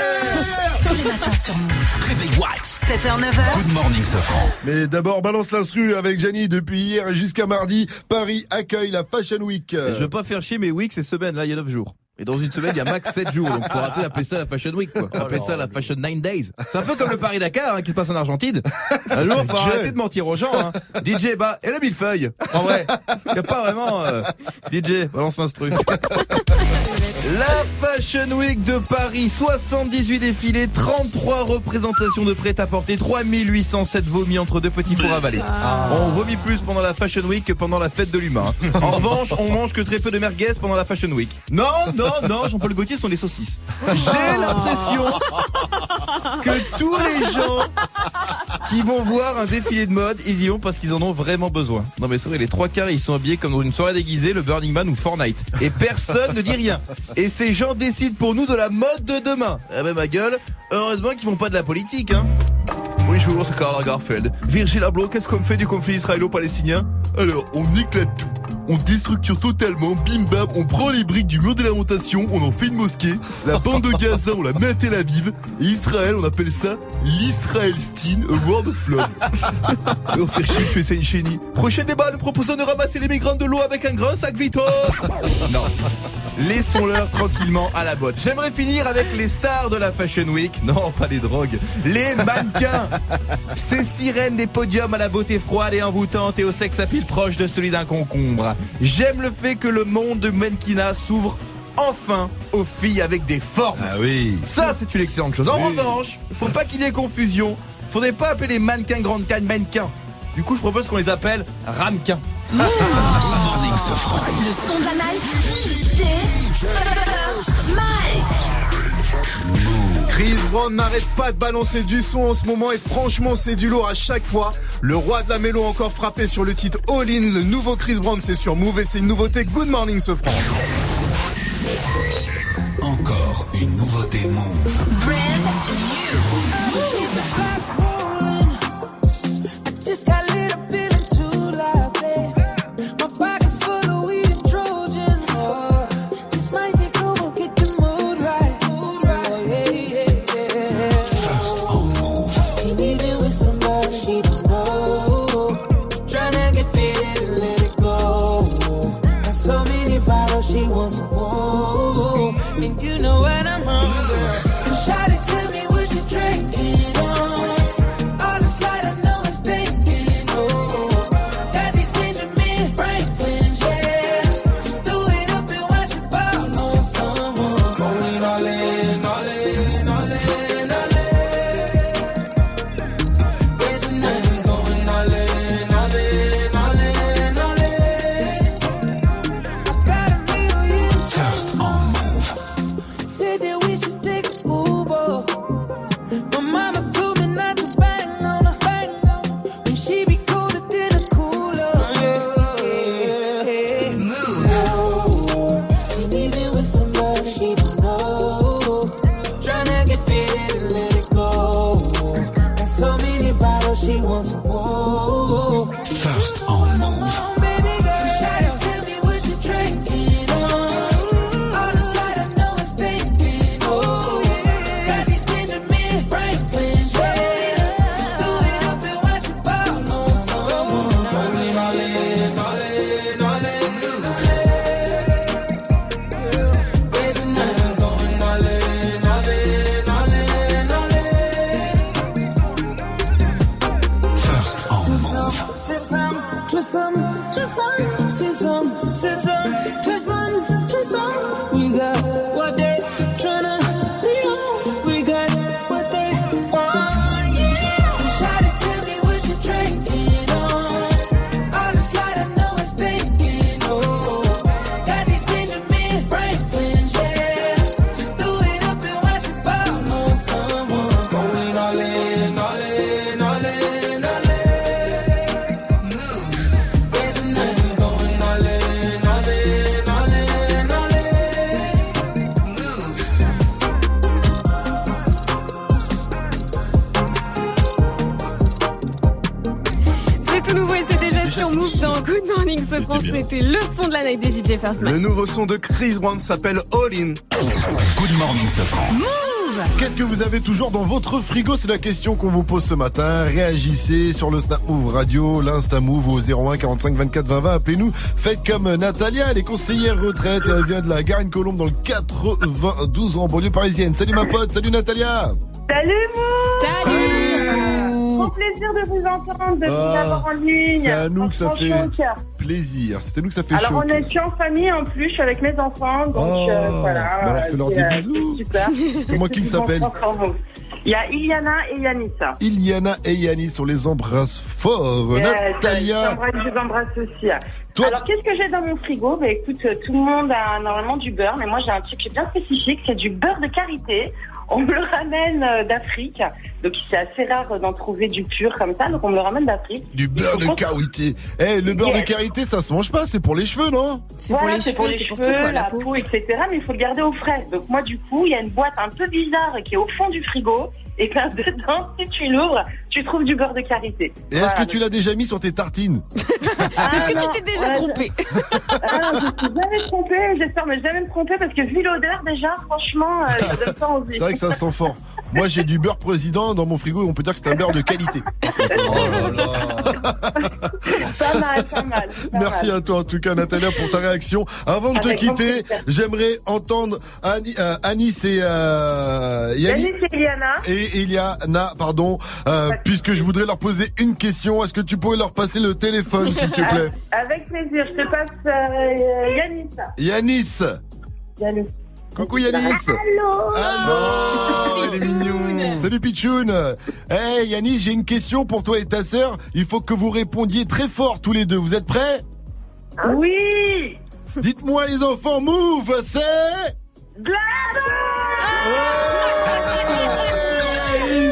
Tous les matins sur Move. Réveil Watts. 7h, 9h. Good morning, Sofran. Mais d'abord, balance l'instru avec Gianni. Depuis hier jusqu'à mardi, Paris accueille la Fashion Week. Je veux pas faire chier, mais week, c'est semaine, là, il y a 9 jours. Dans une semaine, il y a max 7 jours. Donc, faut arrêter d'appeler ça la Fashion Week, quoi. Faut appeler ça la Fashion 9 Days. C'est un peu comme le Paris-Dakar, hein, qui se passe en Argentine. Un jour, faut arrêter de mentir aux gens, hein. DJ, bah, et le millefeuille. En vrai. Y a pas vraiment, euh, DJ, balance l'instru. La Fashion Week de Paris, 78 défilés, 33 représentations de prêt-à-porter, 3807 vomis entre deux petits fours avalés. On vomit plus pendant la Fashion Week que pendant la fête de l'humain. En revanche, on mange que très peu de merguez pendant la Fashion Week. Non, non, non, Jean-Paul Gaultier sont des saucisses. J'ai l'impression que tous les gens qui vont voir un défilé de mode, ils y vont parce qu'ils en ont vraiment besoin. Non mais c'est vrai, les trois quarts, ils sont habillés comme dans une soirée déguisée, le Burning Man ou Fortnite. Et personne ne dit rien. Et ces gens décident pour nous de la mode de demain. Ah ben ma gueule, heureusement qu'ils font pas de la politique, hein. Bonjour, c'est Karl Lagerfeld. Virgil Abloh, qu'est-ce qu'on fait du conflit israélo-palestinien? Alors, on éclate tout. On déstructure totalement, bim bam, on prend les briques du mur de lamentation, on en fait une mosquée. La bande de Gaza, on la met à Tel Aviv. Et Israël, on appelle ça l'Israël-Stine, a World of Love. Oh, faire chier, tu es une chénie. Prochain débat, nous proposons de ramasser les migrants de l'eau avec un grand sac Victor. Non. Laissons-leur tranquillement à la botte. J'aimerais finir avec les stars de la Fashion Week. Non, pas les drogues. Les mannequins. Ces sirènes des podiums à la beauté froide et envoûtante et au sexe à pile proche de celui d'un concombre. J'aime le fait que le monde de mannequinat s'ouvre enfin aux filles avec des formes. Ah oui. Ça, c'est une excellente chose. En Oui. revanche, faut pas qu'il y ait confusion. Faudrait pas appeler les mannequins grandes cannes mannequins. Du coup, je propose qu'on les appelle ramequins. Le son de la night. DJ First Mike. Chris Brown n'arrête pas de balancer du son en ce moment et franchement c'est du lourd à chaque fois. Le roi de la mélo encore frappé sur le titre All In, le nouveau Chris Brown c'est sur Move et c'est une nouveauté Good Morning Sofran. Encore une nouveauté Move. Just First. Le nouveau son de Chris Brown s'appelle All In. Good morning, Sofran. Move Qu'est-ce que vous avez toujours dans votre frigo? C'est la question qu'on vous pose ce matin. Réagissez sur le Snap Move Radio, l'Insta Move au 01 45 24 20 20. Appelez-nous. Faites comme Natalia, elle est conseillère retraite. Elle vient de la Garenne-Colombe dans le 92 en banlieue parisienne. Salut ma pote, salut Natalia. Salut vous Salut Trop plaisir de vous entendre, de vous Ah, avoir en ligne. c'est à nous que ça fait. Plaisir. C'était nous que ça fait Alors chaud. on est en famille en plus, je suis avec mes enfants, donc Oh, euh, voilà. bah alors, fais-leur des euh, bisous. c'est Super. Comment qu'ils s'appellent. Il y a Iliana et Yanis. Iliana et Yannis, on les embrasse fort. Yes, Natalia, Je vous embrasse aussi. Toi- Alors, qu'est-ce que j'ai dans mon frigo? Bah, Écoute, euh, tout le monde a normalement du beurre, mais moi j'ai un truc bien spécifique, c'est du beurre de karité. On me le ramène euh, d'Afrique, donc c'est assez rare d'en trouver du pur comme ça, donc on me le ramène d'Afrique. du beurre de karité. Eh, le beurre de karité, ça se mange pas, c'est pour les cheveux, non? C'est pour les pour cheveux, les c'est pour cheveux, tout, quoi, la la peau. peau. etc. Mais il faut le garder au frais. Donc moi, du coup, il y a une boîte un peu bizarre qui est au fond du frigo. Et bien dedans, si tu l'ouvres, tu trouves du beurre de karité. Et est-ce que tu l'as déjà mis sur tes tartines? Est-ce que tu t'es déjà trompé? Ah, je suis jamais trompée, j'espère ne jamais me tromper parce que vu l'odeur déjà, franchement, euh, ça donne pas envie. C'est vrai que ça sent fort. Moi, j'ai du beurre président dans mon frigo et on peut dire que c'est un beurre de qualité. Pas mal, pas mal. pas Merci mal. à toi en tout cas Natalia pour ta réaction. Avant de te Avec quitter, j'aimerais entendre Annie, euh, Anis et euh, Yannick Yanis et Iliana. et Iliana, pardon, euh, puisque je voudrais leur poser une question. Est-ce que tu pourrais leur passer le téléphone, s'il te plaît? Avec plaisir, je te passe euh, Yanis. Yanis, Salut. Coucou Yanis. Allô. Allô Il est mignon Salut Pichoun Hey Yanis, j'ai une question pour toi et ta sœur. Il faut que vous répondiez très fort tous les deux. Vous êtes prêts? Oui. Dites-moi les enfants, move, c'est... Ils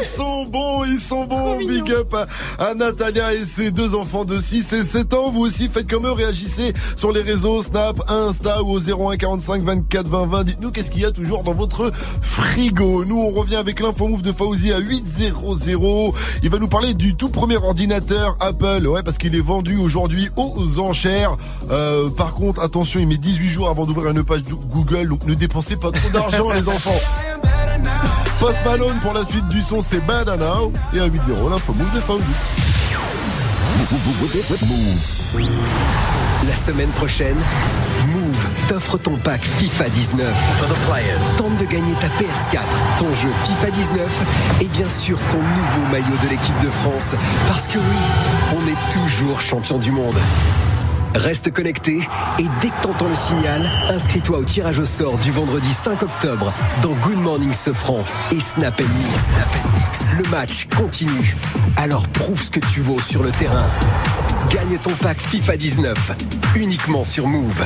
sont bons, ils sont bons. Big up à, à Natalia et ses deux enfants de 6 et 7 ans. Vous aussi faites comme eux, réagissez sur les réseaux Snap, Insta ou au 01 45 24 20 20. Dites-nous qu'est-ce qu'il y a toujours dans votre frigo. Nous, on revient avec l'info move de Fauzi à 800. Il va nous parler du tout premier ordinateur Apple. Ouais, parce qu'il est vendu aujourd'hui aux enchères. Euh, par contre, attention, il met 18 jours avant d'ouvrir une page Google. Donc ne dépensez pas trop d'argent, les enfants. Post Malone pour la suite du son, c'est Now. Et à 8-0, l'info move de Fauzi. Move. La semaine prochaine, Move t'offre ton pack FIFA 19. Tente de gagner ta PS4, ton jeu FIFA 19 et bien sûr ton nouveau maillot de l'équipe de France. Parce que oui, on est toujours champion du monde. Reste connecté et dès que t'entends le signal, inscris-toi au tirage au sort du vendredi 5 octobre dans Good Morning Sofran et Snap Mix. Le match continue. Alors prouve ce que tu vaux sur le terrain. Gagne ton pack FIFA 19 uniquement sur Move.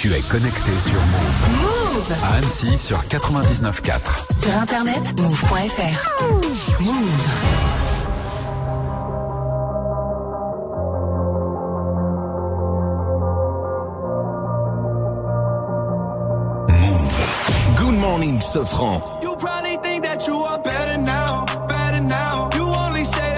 Tu es connecté sur Move. Move À Annecy sur 99.4. Sur internet, move.fr. Move. Good morning, Sofran. You probably think that you are better now, better now. You only say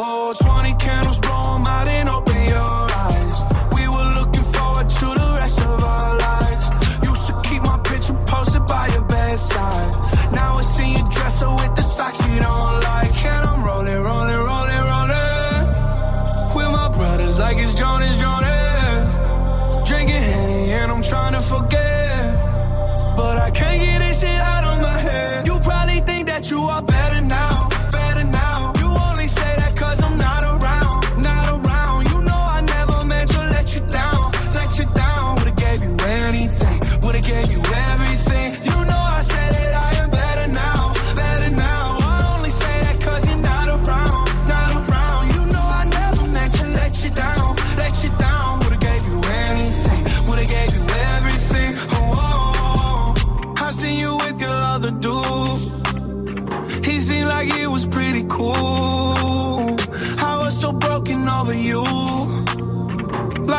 20 candles, blow 'em out and open your eyes. We were looking forward to the rest of our lives. Used to keep my picture posted by your bedside. Now I see you dresser with the socks you don't like. And I'm rolling, rolling, rolling, rolling. With my brothers like it's Jonas, Jonas. Drinking Henny and I'm trying to forget. But I can't get this shit out of my head. You probably think that you are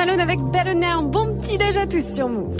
Malone avec Better Now. Bon petit déj à tous sur Move.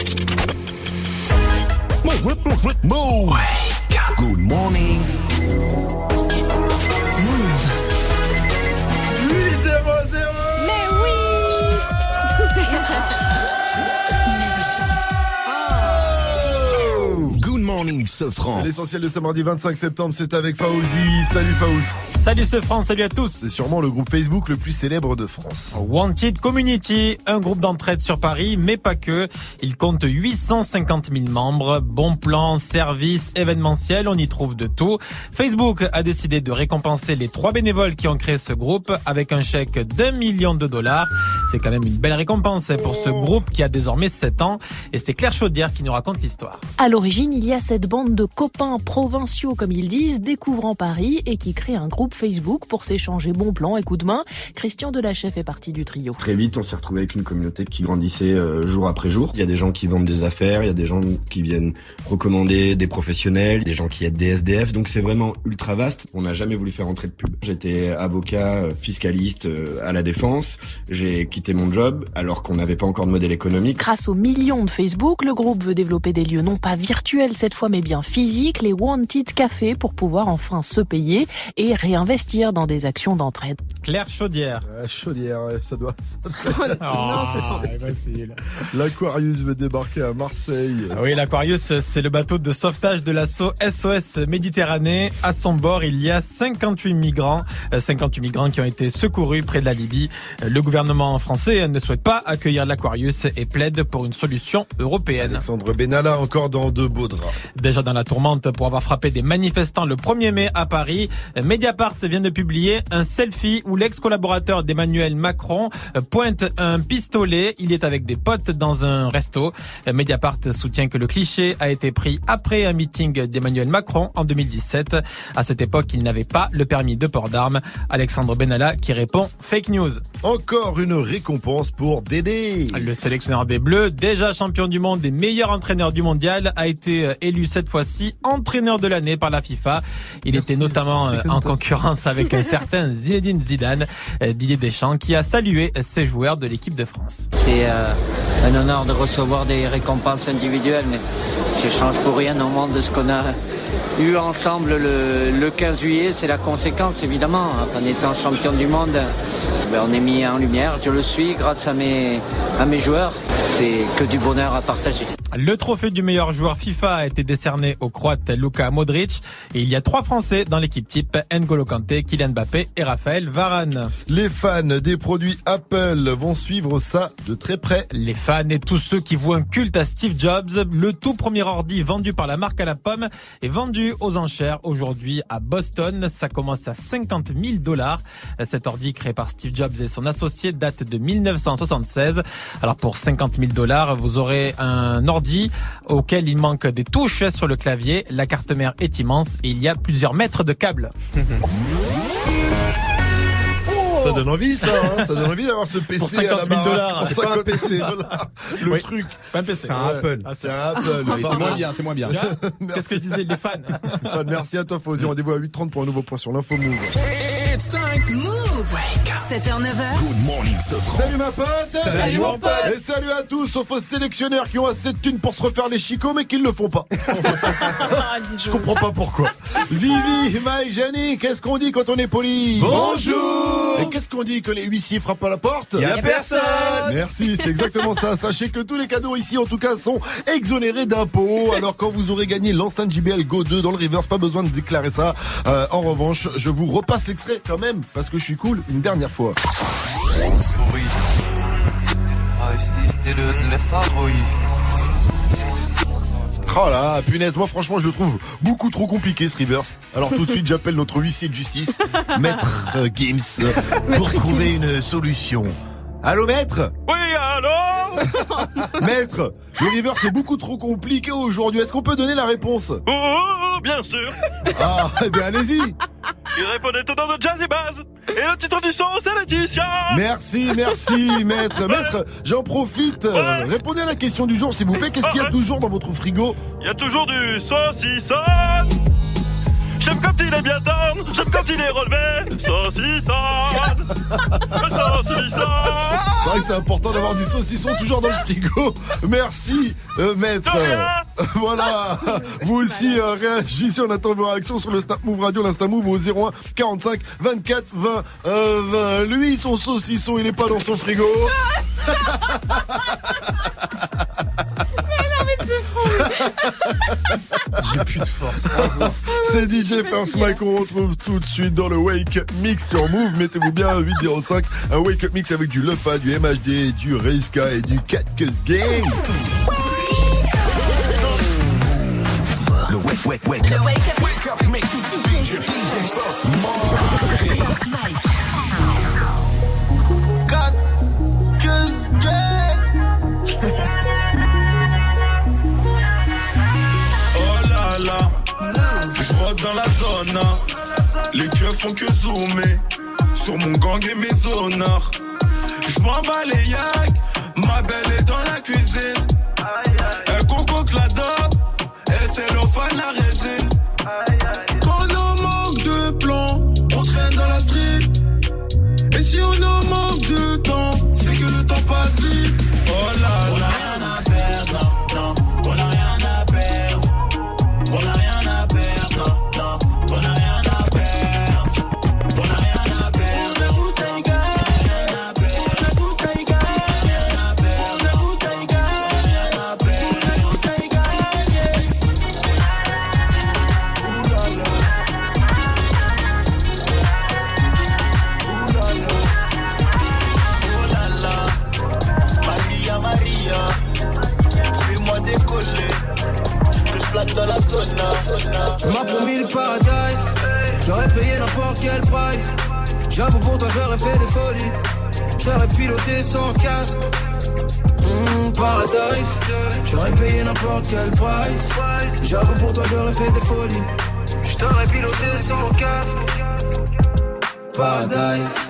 Sofran. L'essentiel de ce mardi 25 septembre, c'est avec Faouzi. Salut Faouzi. Salut ce France, salut à tous. C'est sûrement le groupe Facebook le plus célèbre de France. Wanted Community, un groupe d'entraide sur Paris, mais pas que. Il compte 850 000 membres. Bon plan, service, événementiel, on y trouve de tout. Facebook a décidé de récompenser les trois bénévoles qui ont créé ce groupe avec un chèque d'un million de dollars. C'est quand même une belle récompense pour ce groupe qui a désormais 7 ans. Et c'est Claire Chaudière qui nous raconte l'histoire. À l'origine, il y a cette bande de copains provinciaux, comme ils disent, découvrant Paris et qui crée un groupe Facebook pour s'échanger bons plans et coups de main. Christian Delachef est parti du trio. Très vite, on s'est retrouvé avec une communauté qui grandissait euh, jour après jour. Il y a des gens qui vendent des affaires, il y a des gens qui viennent recommander des professionnels, des gens qui aident des SDF. Donc c'est vraiment ultra vaste. On n'a jamais voulu faire entrer de pub. J'étais avocat, euh, fiscaliste euh, à la défense. J'ai quitté mon job alors qu'on n'avait pas encore de modèle économique. Grâce aux millions de Facebook, le groupe veut développer des lieux non pas virtuels cette fois, mais bien physiques, les Wanted Cafés, pour pouvoir enfin se payer et réinvestir dans des actions d'entraide. Claire Chaudière. Euh, chaudière, ça doit. ça doit- Non, c'est pas facile. L'Aquarius veut débarquer à Marseille. Ah Oui, l'Aquarius, c'est le bateau de sauvetage de l'assaut SOS Méditerranée. À son bord, il y a 58 migrants, euh, 58 migrants qui ont été secourus près de la Libye. Euh, Le gouvernement français ne souhaite pas accueillir l'Aquarius et plaide pour une solution européenne. Alexandre Benalla encore dans de beaux draps. Déjà dans la tourmente pour avoir frappé des manifestants le 1er mai à Paris, Mediapart vient de publier un selfie où l'ex-collaborateur d'Emmanuel Macron pointe un pistolet. Il est avec des potes dans un resto. Mediapart soutient que le cliché a été pris après un meeting d'Emmanuel Macron en 2017. À cette époque, il n'avait pas le permis de port d'armes. Alexandre Benalla qui répond fake news. Encore une récompense pour Dédé. Le sélectionneur des Bleus, déjà champion du monde et meilleur entraîneur du mondial, a été euh, élu cette fois-ci entraîneur de l'année par la FIFA. Il était notamment euh, en concurrence avec un certain Zinedine Zidane, euh, Didier Deschamps, qui a salué ses joueurs de l'équipe de France. C'est euh, un honneur de recevoir des récompenses individuelles, mais j'échange pour rien au monde de ce qu'on a eu ensemble le, le 15 juillet. C'est la conséquence, évidemment. En étant champion du monde, ben, on est mis en lumière. Je le suis grâce à mes, à mes joueurs. C'est que du bonheur à partager. Le trophée du meilleur joueur FIFA a été décerné au Croate Luka Modric et il y a trois Français dans l'équipe type N'Golo Kanté, Kylian Mbappé et Raphaël Varane. Les fans des produits Apple vont suivre ça de très près. Les fans et tous ceux qui voient un culte à Steve Jobs, le tout premier ordi vendu par la marque à la pomme est vendu aux enchères aujourd'hui à Boston. Ça commence à 50 000 dollars. Cet ordi créé par Steve Jobs et son associé date de 1976. Alors pour 50 000 dollars, vous aurez un ordi auquel il manque des touches sur le clavier. La carte mère est immense et il y a plusieurs mètres de câbles. Ça donne envie, ça. hein. ça donne envie d'avoir ce PC Pour à la 50 000 baraque. dollars. Pour C'est pas un 50 000 PC. dollars. Le Oui, truc. C'est pas un PC. C'est un Apple. Ah, c'est un Apple. Oui, c'est moins bien, c'est moins bien. Qu'est-ce que disaient les fans Fans, Merci à toi, Fauzi. Rendez-vous à 8h30 pour un nouveau point sur l'info Move. It's time. Move. 7h, 9h. Good morning. Salut ma pote Salut, mon pote. Et salut à tous, sauf aux sélectionneurs qui ont assez de thunes pour se refaire les chicots mais qui ne le font pas. Je comprends pas pourquoi. Vivi, Maï, Jenny, qu'est-ce qu'on dit quand on est poli? Bonjour Et qu'est-ce qu'on dit que les huissiers frappent à la porte Y a personne Merci, c'est exactement ça. Sachez que tous les cadeaux ici, en tout cas, sont exonérés d'impôts. Alors quand vous aurez gagné l'enceinte JBL Go 2 dans le reverse, pas besoin de déclarer ça. Euh, en revanche, je vous repasse l'extrait quand même, parce que je suis cool, une dernière fois. Ah, ici, Oh là, punaise, moi franchement je le trouve beaucoup trop compliqué ce reverse. Alors tout de suite j'appelle notre huissier de justice, Maître euh, Gims, euh, pour trouver une solution. Allô maître Oui, alors Maître, le reverse est beaucoup trop compliqué aujourd'hui, est-ce qu'on peut donner la réponse? Oh, oh, oh, bien sûr. Ah, eh bien allez-y. Il répondait au nom de Jazzy Baz. Et le titre du son, c'est Laetitia. Merci, merci maître. Maître, j'en profite, répondez à la question du jour s'il vous plaît, qu'est-ce qu'il y a toujours dans votre frigo? Il y a toujours du saucisson J'aime quand il est bien tendre, j'aime quand il est relevé Saucisson Saucisson C'est vrai que c'est important d'avoir du saucisson toujours dans le frigo. Merci, euh, maître. Voilà. Vous aussi euh, réagissez. On attend vos réactions sur le Snap Move Radio, l'Insta Move au 01 45 24 20 euh, 20. Lui, son saucisson, il est pas dans son frigo. J'ai plus de force. C'est DJ First Mike qu'on retrouve tout de suite dans le Wake Up Mix sur Move. Mettez-vous bien à 805, un Wake Up Mix avec du Lefa, du MHD, du Reiska et du Cat Cuss Game. Le wake, wake, wake up. Wake up, mix with DJ, DJ First Mike. Got la zone. hein. Les keufs font que zoomer sur mon gang et mes honneurs. Je m'en bats les yaks, ma belle est dans la cuisine. Elle concoque la dope, et c'est l'ophane la Promis le paradise, j'aurais payé n'importe quel price. J'avoue pour toi j'aurais fait des folies, j'aurais piloté sans casque. Mmh, paradise, j'aurais payé n'importe quel price. J'avoue pour toi j'aurais fait des folies, j'aurais piloté sans casque. Paradise.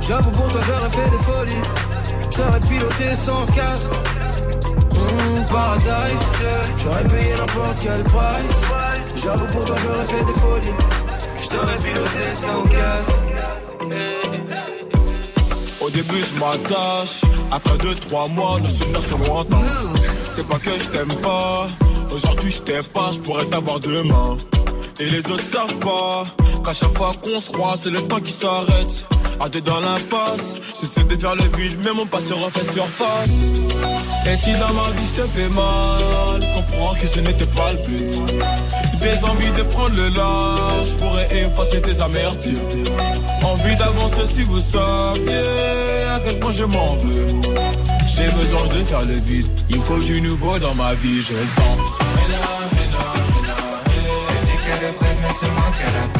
J'avoue pour toi j'aurais fait des folies. J'aurais piloté sans casque. Mmh, Paradise. J'aurais payé n'importe quel price. J'avoue pour toi j'aurais fait des folies. J't'aurais piloté sans casque. Au début je m'attache, après deux trois mois nos souvenirs sont lointains. C'est pas que je t'aime pas, aujourd'hui je t'aime pas, je pourrais t'avoir demain. Et les autres savent pas qu'à chaque fois qu'on se croise c'est le temps qui s'arrête. À deux dans l'impasse, j'essaie de faire le vide mais mon passé refait surface. Et si dans ma vie je te fais mal, comprends que ce n'était pas le but. Des envies de prendre le large, pourrais effacer tes amertumes. Envie d'avancer si vous saviez à quel point je m'en veux. J'ai besoin de faire le vide, il me faut du nouveau dans ma vie, j'ai le temps. Qu'elle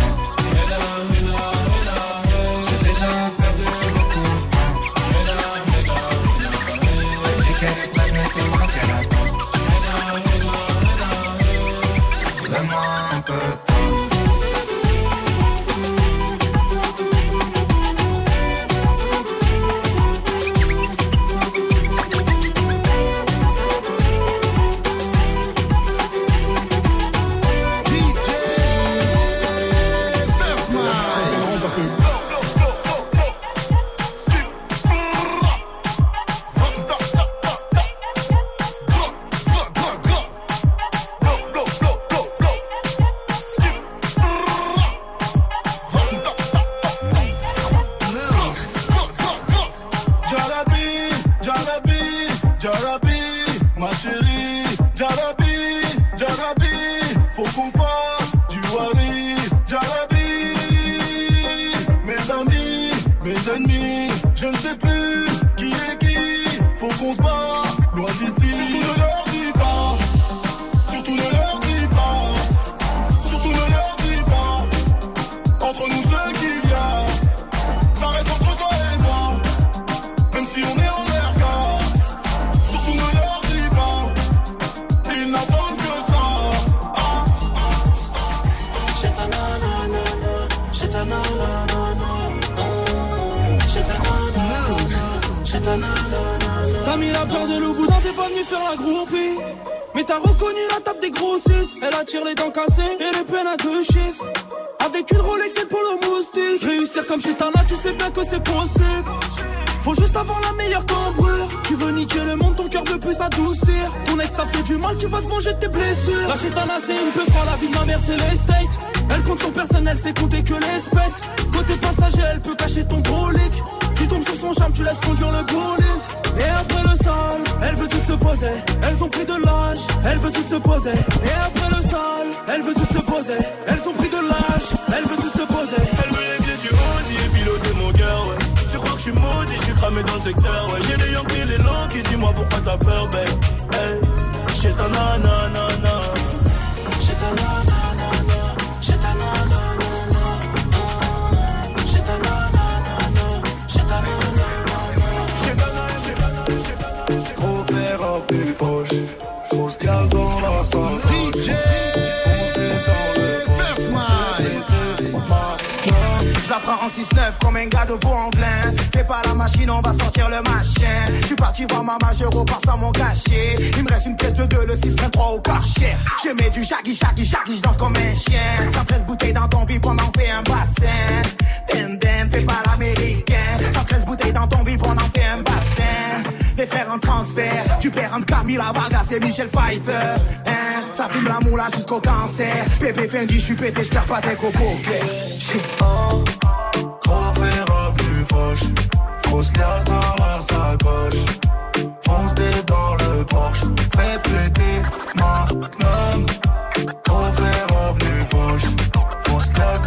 mes ennemis, je ne sais plus qui est qui, faut qu'on se bat, loin. Peur de loup dans t'es pas venu faire la groupie. Mais t'as reconnu la table des grossistes. Elle attire les dents cassées et les peines à deux chiffres. Avec une Rolex et le polo moustique. Réussir comme chez tu sais bien que c'est possible. Faut juste avoir la meilleure cambrure. Tu veux niquer le monde, ton cœur veut plus s'adoucir. Ton ex t'a fait du mal, tu vas te venger de tes blessures. La chétana, c'est une peu froid, la vie de ma mère, c'est l'estate. Elle compte sur personne, elle sait compter que l'espèce. Côté passager, elle peut cacher ton brolic. Tombes sur son charme, tu laisses conduire le bolide. Et après le sol, elle veut tout se poser. Elles ont pris de l'âge, elle veut tout se poser. Et après le sol, elle veut tout se poser. Elles ont pris de l'âge, elle veut tout se poser. Elle veut les clés du Audi et piloter mon cœur, ouais. Tu crois que je suis maudit, je suis cramé dans le secteur, ouais. J'ai les Yankees, les qui dis-moi pourquoi t'as peur, babe? Hey, j'ai ta nanana. 106-9 comme un gars de vous en plein Fais pas la machine, on va sortir le machin. Je suis parti voir ma majeure au repars sans mon cachet. Il me reste une pièce de 2, le 6, 3 au carcher Je mets du jackie, jackie, jackie, je danse comme un chien. 113 bouteilles dans ton vide, on en fait un bassin. Dendem, fais pas l'américain. 113 bouteilles dans ton vide, on en fait un bassin. Les frères en transfert, tu perds entre Camila Vargas et Michel Pfeiffer. Hein, ça fume la moula jusqu'au cancer. Pépé Fendi, je suis pété, je perds pas tes cocos. Shit. Gros fait revenu fauche. Grosse liasse dans la sacoche. Fonce des dans le Porsche. Fais péter Magnum. Gros fait revenu fauche. Grosse liasse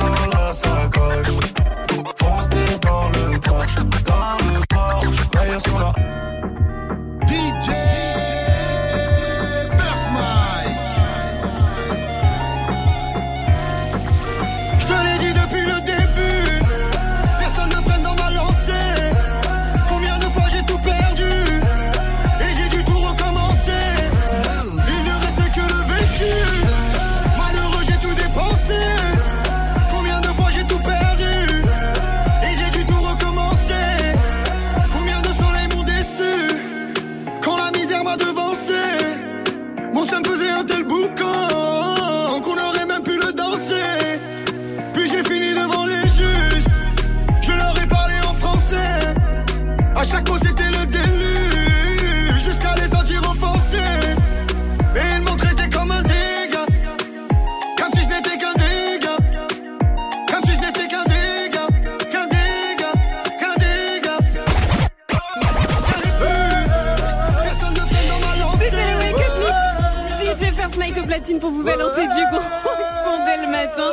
pour vous balancer du gros son dès le matin.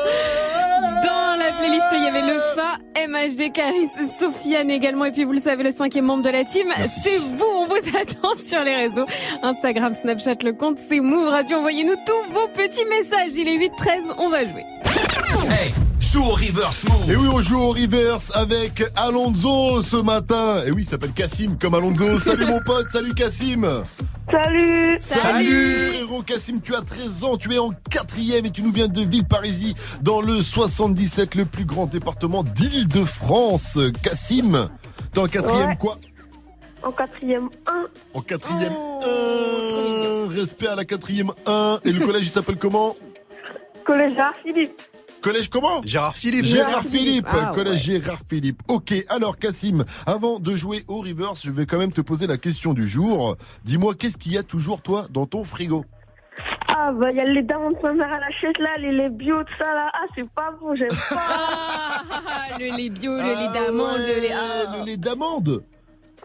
Dans la playlist, il y avait le Fa, MHD, Caris, Sofiane également. Et puis, vous le savez, le cinquième membre de la team, c'est vous. On vous attend sur les réseaux. Instagram, Snapchat, le compte, c'est Move Radio. Envoyez-nous tous vos petits messages. Il est 8-13, on va jouer. Hey, joue au reverse move. Et oui, on joue au reverse avec Alonso ce matin. Et oui, il s'appelle Cassim comme Alonso. Salut mon pote, salut Cassim. Salut Salut frérot Cassim, tu as 13 ans, tu es en quatrième et tu nous viens de Villeparisis dans le 77, le plus grand département d'Île-de-France. Cassim, t'es en quatrième Ouais. quoi? En quatrième 1. En quatrième 1. Respect à la quatrième 1. Et le collège il s'appelle comment? Collège Philippe. Collège comment Gérard Philippe. Gérard Gérard Philippe, Philippe. Ah, collège Gérard Philippe. Ok, alors Cassim, avant de jouer au reverse, je vais quand même te poser la question du jour. Dis-moi, qu'est-ce qu'il y a toujours toi dans ton frigo? Ah, bah, il y a les dames de sa mère à la chaise là, les, les bio, tout ça là. Ah, c'est pas bon, j'aime pas. Ah, le lait bio, le lait d'amande, le lait. ah. Le lait d'amande Ouais,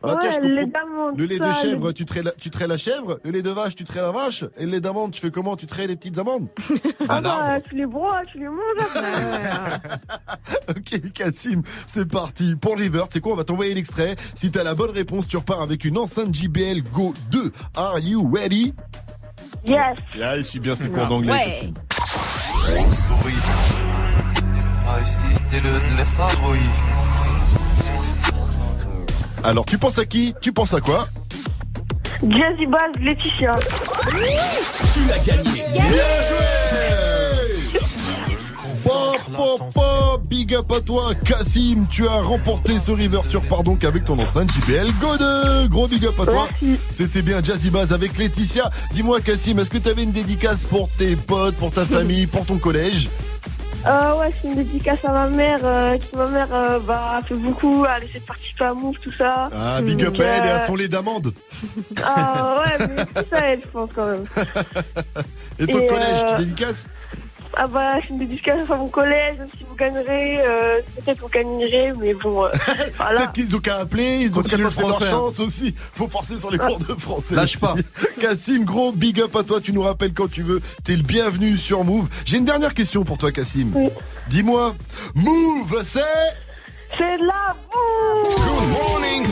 Attends, je le lait comprends. d'amande. Le lait de ça, chèvre, le- tu traites la, tu traites la chèvre. Le lait de vache, tu traites la vache. Et le lait d'amande, tu fais comment? Tu traites les petites amandes? Ah, bah, tu les broies, tu les manges Ah après. Ok, Cassim, c'est parti. Pour le reverse, c'est quoi? On va t'envoyer l'extrait. Si t'as la bonne réponse, tu repars avec une enceinte JBL Go 2. Are you ready? Yes. Ah, il suit bien ses cours d'anglais, Ouais. Cassim. souris. Ah, ici, c'est le, le sarouille. Alors, tu penses à qui? Tu penses à quoi? Jazzy Bass, Laetitia. Tu as gagné. Bien joué hop, hop, big up à toi, Cassim. Tu as remporté ce river sur pardon qu'avec ton enceinte JBL Go2. Gros big up à toi. C'était bien Jazzy Baz avec Laetitia. Dis-moi, Cassim, est-ce que tu avais une dédicace pour tes potes, pour ta famille, pour ton collège? Euh, ouais, c'est une dédicace à ma mère, euh, qui ma mère euh, bah, fait beaucoup, elle essaie de participer à Move, tout ça. Ah, big up à elle et à euh, son lait d'amande. Ah ouais, mais tout ça, elle, je pense quand même. Et ton Et, collège, euh, tu dédicaces Ah bah, c'est une dédicace à mon collège, si vous gagnerez, euh, peut-être vous gagnerez, mais bon, euh, voilà. Peut-être qu'ils ont qu'à appeler, ils ont qu'à le tenter leur français, hein. chance aussi. Faut forcer sur les cours de français. Lâche pas. Cassim, gros big up à toi, tu nous rappelles quand tu veux. T'es le bienvenu sur Move. J'ai une dernière question pour toi, Cassim. Dis-moi, Move, c'est C'est la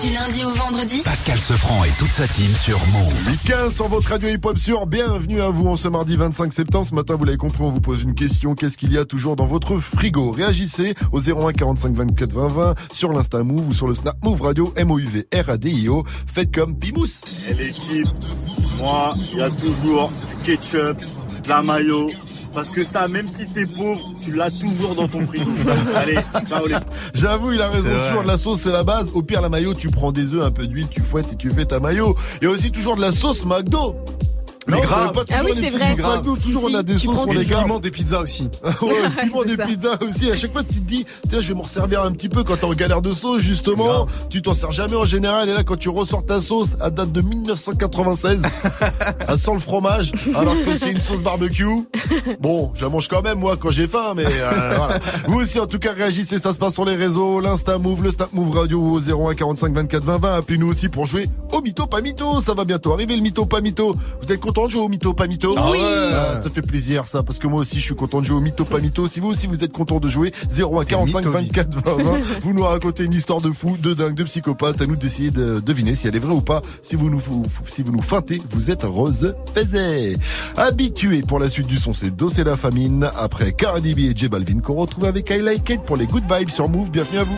Du lundi au vendredi Pascal Sefranc et toute sa team sur Move. 8-15 sur votre radio hip-hop sur. Bienvenue à vous en ce mardi 25 septembre. Ce matin, vous l'avez compris, on vous pose une question. Qu'est-ce qu'il y a toujours dans votre frigo? Réagissez au 01 45 24 20 20 sur l'Insta Move ou sur le Snap Move Radio M-O-U-V R-A-D-I-O. Faites comme Pimous. Et l'équipe, moi, il y a toujours du ketchup, de la mayo. Parce que ça, même si t'es pauvre, tu l'as toujours dans ton frigo. Allez, ciao les J'avoue, il a raison. Toujours de la sauce, c'est la base. Au pire, la mayo, tu prends des œufs, un peu d'huile, tu fouettes et tu fais ta mayo. Il y a aussi toujours de la sauce McDo. Mais Non, grave. pas Ah oui, c'est vrai. Si, toujours si, on a des tu sauces des les gars. piments, des pizzas aussi. ouais, le piment des pizzas aussi. À chaque fois, tu te dis, tiens, je vais m'en servir un petit peu quand t'es en galère de sauce, justement. Tu t'en sers jamais en général. Et là, quand tu ressors ta sauce, à date de 1996, elle sent le fromage, alors que c'est une sauce barbecue. Bon, je la mange quand même, moi, quand j'ai faim, mais euh, voilà. Vous aussi, en tout cas, réagissez. Ça se passe sur les réseaux, l'Insta Move, le Snap Move Radio au 01 45 24 20 20. Appelez-nous aussi pour jouer au mytho pas mytho. Ça va bientôt arriver, le mytho pas mytho. Vous êtes content de jouer au mytho pas mytho Ah oui. Ah, ça fait plaisir ça parce que moi aussi je suis content de jouer au mytho pas mytho. Si vous aussi vous êtes content de jouer 01 45 24 20 20, vous nous racontez une histoire de fou, de dingue, de psychopathe. À nous d'essayer de deviner si elle est vraie ou pas. Si vous nous si vous nous feintez, vous êtes Rose Faiset. Habitué pour la suite du son, c'est Dos et la famine. Après Cardi B et J Balvin qu'on retrouve avec I Like It pour les Good Vibes sur Move. Bienvenue à vous.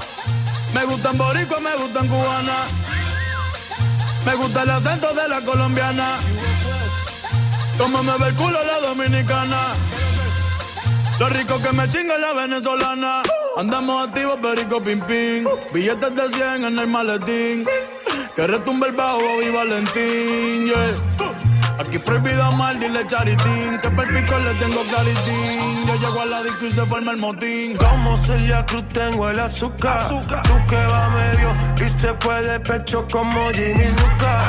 Me gustan boricua, me gustan cubana. Me gusta el acento de la colombiana. Como me ve el culo la dominicana. Lo rico que me chinga la venezolana. Andamos activos, perico pim pim. Billetes de 100 en el maletín. Que retumbe el bajo y Valentín, yeah. Aquí prohibido mal, dile charitín. Que per pico le tengo claritín. Yo llego a la disco y se forma el motín. Como Celia Cruz tengo el azúcar. Tú que va medio y se fue de pecho como Jimmy Luca.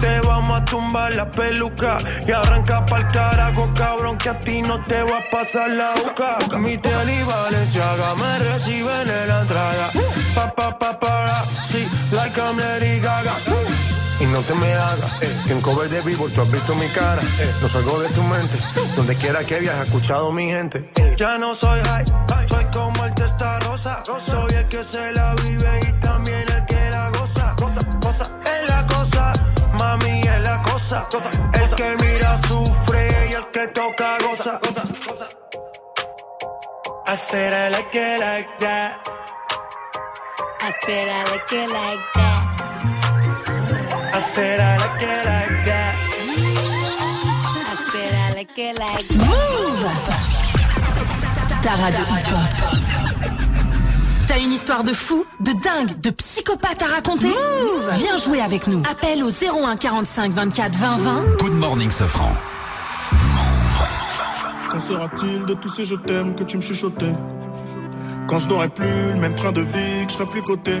Te vamos a tumbar la peluca y arranca pa'l carajo, cabrón, que a ti no te va a pasar la boca. Mi tele y Valenciaga me reciben en la entrada. Pa, pa, pa, para, sí, like I'm Lady Gaga. Y no te me hagas. eh, que en cover de Billboard tú has visto mi cara. eh, no salgo de tu mente. Donde quiera que viajes, escuchado mi gente. eh. Ya no soy high, soy como el testa rosa. Soy el que se la vive y también el que la goza. Cosa, cosa, es la cosa. Mami es la cosa. El que mira sufre y el que toca goza. I said I like it like that. I said I like it like that. I said I like it like that. I said I like it like that. Move Ta radio hip-hop. T'as une histoire de fou, de dingue, de psychopathe à raconter? Viens jouer avec nous. Appelle au 01 45 24 20 20. Good morning, Sofran. Qu'en sera-t-il de tous ces je t'aime que tu me chuchotais? Quand je n'aurai plus le même train de vie, que je serai plus coté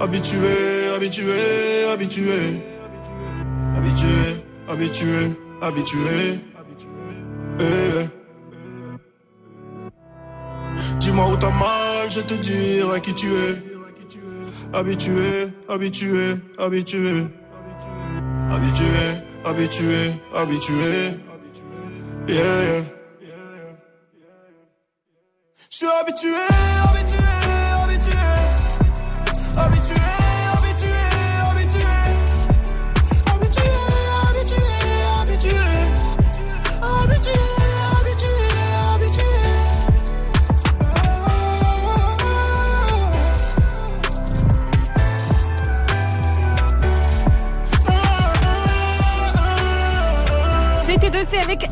habitué, habitué. Habitué, habitué, habitué. Eh. Dis-moi où t'as mal, je te dirai qui tu es. Habitué, habitué, habitué. Habitué, habitué, habitué. Yeah. Je suis habitué, habitué, habitué. Habitué,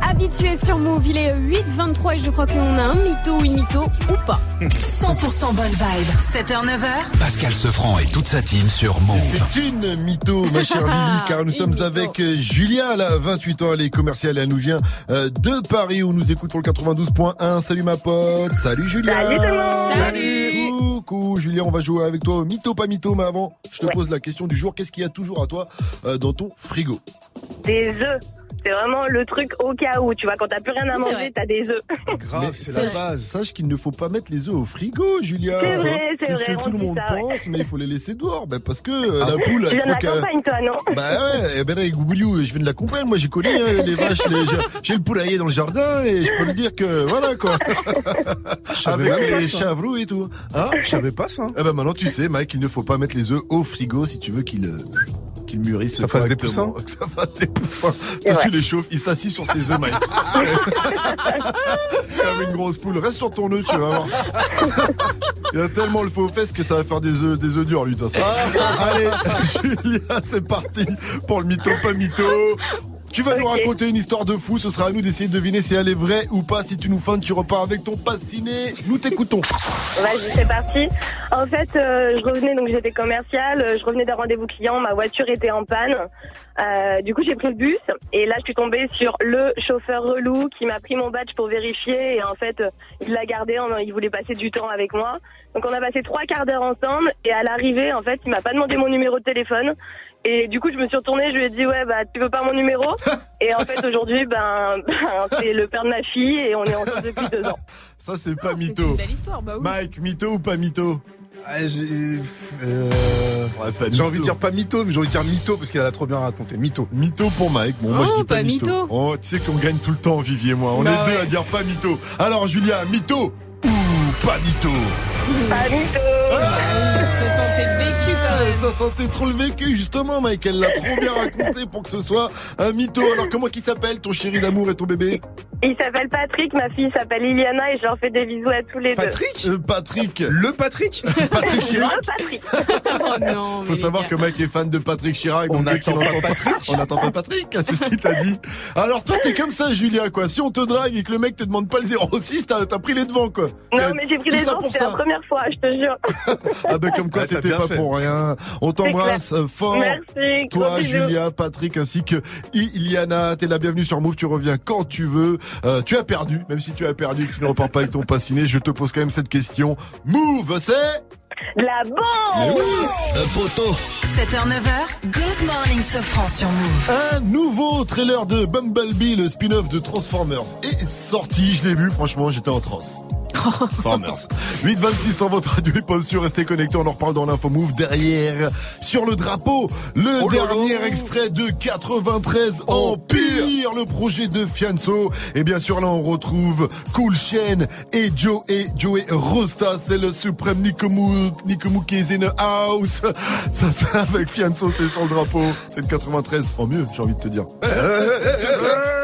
Habitué sur Move. Il est 8h23 et je crois qu'on a un mytho ou une mytho ou pas. 100% bonne vibe. 7h, 9h. Pascal Sefranc et toute sa team sur Move. C'est une mytho, ma chère Vivi, car nous sommes avec euh, Julia, elle a 28 ans, elle est commerciale, elle nous vient euh, de Paris où nous écoutons le 92.1. Salut ma pote, salut Julia. Salut tout le monde. Salut. Coucou Julia, on va jouer avec toi au mytho pas mytho, mais avant, je te Ouais. pose la question du jour. Qu'est-ce qu'il y a toujours à toi euh, dans ton frigo? Des œufs. C'est vraiment le truc au cas où, tu vois, quand t'as plus rien à manger, t'as des œufs. Mais c'est la base. Sache qu'il ne faut pas mettre les œufs au frigo, Julia. C'est vrai, c'est ce que tout le monde ça, ouais. pense, mais il faut les laisser dehors. Ben, parce que euh, la poule, Tu viens de la campagne, toi, non Bah ouais, eh ben là, Gougliou, je viens de la campagne, moi j'ai connu hein, les vaches, les- j'ai- le poulailler dans le jardin et je peux le dire que voilà quoi. Avec les chavroux et tout. Hein Je savais pas ça. Eh ben maintenant tu sais, Mike, il ne faut pas mettre les œufs au frigo si tu veux qu'ils euh, qu'ils mûrissent. Ça fasse des correctement. Que ça fasse des poussins. Toi, tu les chauffes, il s'assit sur ses œufs, Mike. Comme une grosse poule. Reste sur ton œuf, tu vas voir. Il a tellement le faux fesses que ça va faire des œufs, des œufs durs, lui, de toute façon. Allez, Julia, c'est parti pour le mytho, pas mytho. Tu vas nous raconter une histoire de fou, ce sera à nous d'essayer de deviner si elle est vraie ou pas. Si tu nous feintes, tu repars avec ton pass ciné. Nous t'écoutons. Vas-y, c'est parti. En fait, euh, je revenais, donc j'étais commerciale, euh, je revenais d'un rendez-vous client, ma voiture était en panne. Euh, du coup, j'ai pris le bus et là, je suis tombée sur le chauffeur relou qui m'a pris mon badge pour vérifier et en fait, il l'a gardé, il voulait passer du temps avec moi. Donc, on a passé trois quarts d'heure ensemble et à l'arrivée, en fait, il m'a pas demandé mon numéro de téléphone. Et du coup, je me suis retournée, je lui ai dit, ouais, bah, tu veux pas mon numéro? Et en fait, aujourd'hui, ben, ben, c'est le père de ma fille et on est ensemble depuis deux ans. Ça, c'est pas mytho. histoire, bah Mike, mytho ou pas mytho? Ah, j'ai euh, j'ai envie de dire pas mytho, mais j'ai envie de dire mytho parce qu'elle a trop bien raconté. Mytho. Mytho pour Mike. Bon, moi, je Oh, dis pas, pas mytho. mytho. Oh, tu sais qu'on gagne tout le temps, Vivier et moi. On Bah est deux ouais. à dire pas mytho. Alors, Julia, mytho ou pas mytho? Pas mytho! Se Ça sentait trop le vécu, justement, Mike. Elle l'a trop bien raconté pour que ce soit un mytho. Alors, comment qu'il s'appelle, ton chéri d'amour et ton bébé? Il s'appelle Patrick, ma fille s'appelle Liliana et je leur fais des bisous à tous les Patrick? Euh, Patrick. Le Patrick? Patrick deux. Chirac. Le Patrick. Oh non, Faut savoir que Mike est fan de Patrick Chirac. On n'attend pas Patrick? On n'attend pas Patrick, c'est ce qu'il t'a dit. Alors toi, t'es comme ça, Julia, quoi. Si on te drague et que le mec te demande pas le 06, t'as t'as pris les devants, quoi. Non, mais j'ai pris tout les ça devants, pour c'était la première fois, je te jure. Ah ben comme quoi, c'était pas fait. pour rien. On t'embrasse fort. Merci. gros Toi, bisous. Julia, Patrick, ainsi que Iliana, t'es la bienvenue sur Move, tu reviens quand tu veux. Euh, tu as perdu, même si tu as perdu, tu ne repars pas avec ton passiné. Je te pose quand même cette question. Move, c'est La bombe! Un poteau. 7h, 9h, good morning, Sofran sur Move. Un nouveau trailer de Bumblebee, le spin-off de Transformers, est sorti. Je l'ai vu, franchement, j'étais en transe. Transformers. 826 sur votre radio hip sur restez connectés, on en reparle dans l'info move derrière. Sur le drapeau, le Oh dernier extrait de 93 Empire, le projet de Fianso. Et bien sûr là on retrouve Cool Chain et Joe et Joey Rosta, c'est le suprême Nikomu, Nikomu qui is in the house. Ça, ça avec Fianso, c'est sur le drapeau. C'est le 93 en mieux, j'ai envie de te dire.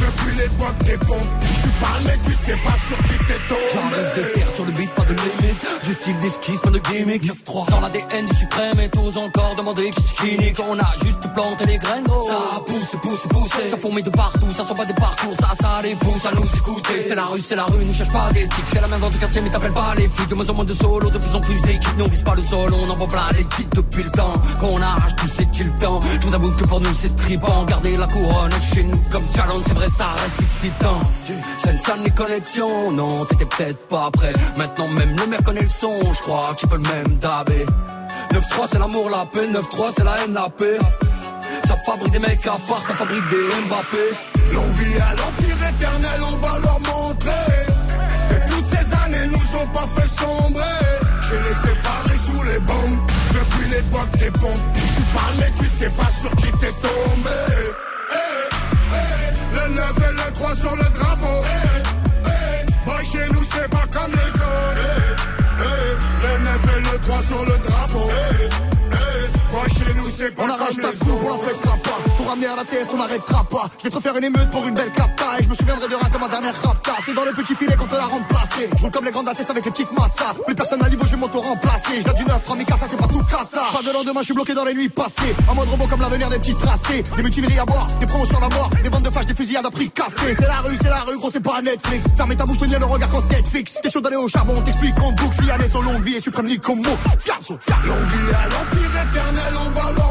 depuis l'époque des pompes. Tu parles mais tu sais pas sur qui t'es tombé. J'arrive de terre sur le beat, pas de limite. Du style d'esquisse, pas de gimmick. 9-3 dans l'ADN du suprême et tous encore demander qui qui nique. On a juste planté les graines. Ça pousse, pousse, pousse. Ça fourmille de partout, ça sent pas des parcours. Ça, ça les pousse à nous écouter. C'est la rue, c'est la rue, nous cherche pas d'éthique. C'est la même dans tout quartier, mais t'appelles pas les flics. De moins en moins de solo, de plus en plus d'équipes. Nous on vise pas le sol, on envoie plein les titres depuis le temps. Qu'on arrache tout, c'est-il temps. Je vous avoue que pour nous c'est tripant. Garder la couronne chez nous comme challenge, c'est vrai, ça reste excitant. Une salle les connexions, non, t'étais peut-être pas prêt. Maintenant même le maire connaît le son, je crois qu'il peut le même dabé. 9-3 c'est l'amour, la paix, 9-3 c'est la haine, la paix. Ça fabrique des mecs à part, ça fabrique des Mbappé. L'on vit à l'empire éternel, on va leur montrer que toutes ces années nous ont pas fait sombrer. J'ai les séparés sous les bombes depuis l'époque des pompes. Tu parles mais tu sais pas sur qui t'es tombé. Le 9 et le 3 sur le drapeau. Eh, eh, boy, chez nous c'est pas comme les autres. Eh, le 9 et le 3 sur le drapeau. On comme arrache ta coupe, on la fêtera pas. Pour ramener à la TS, on n'arrêtera pas. Je vais te faire une émeute pour une belle capta. Et je me souviendrai de rien comme ma dernière rapta. C'est dans le petit filet qu'on te l'a remplacé. Je roule comme les grandes ATS avec les petites massas. Plus personne à niveau, je vais m'auto-remplacer. Je du 9, 3 ça c'est pas tout cassa. Pas de lendemain, je suis bloqué dans les nuits passées. En mode robot comme l'avenir des petits tracés. Des mutineries à boire, des promotions à la mort. Des ventes de flash, des fusillades à prix cassé. C'est la rue, c'est la rue, gros, c'est pas Netflix. Fermez ta bouche, tenir le regard quand Netflix. T'es chaud d'aller au charbon, on t'explique en boucle. Fiané, son longue vie et suprême fiasso. L'on vit à l'empire éternel, on va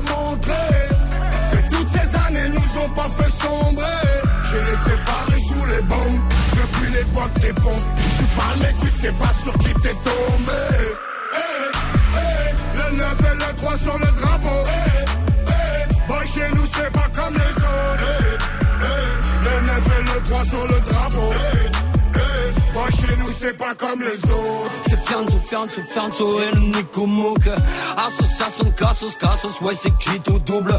nous ont pas fait sombrer. J'ai les séparés sous les bombes, depuis l'époque des ponts. Tu parles mais tu sais pas sur qui t'es tombé. Hey, hey, le 9 et le 3 sur le drapeau. Hey, boy, chez nous c'est pas comme les autres. le 9 et le 3 sur le drapeau. Moi chez nous c'est pas comme les autres C'est Fianzo, Fianzo, Fianzo et le Nico Mouk Association, Cassos, Cassos, ouais c'est qui tout double?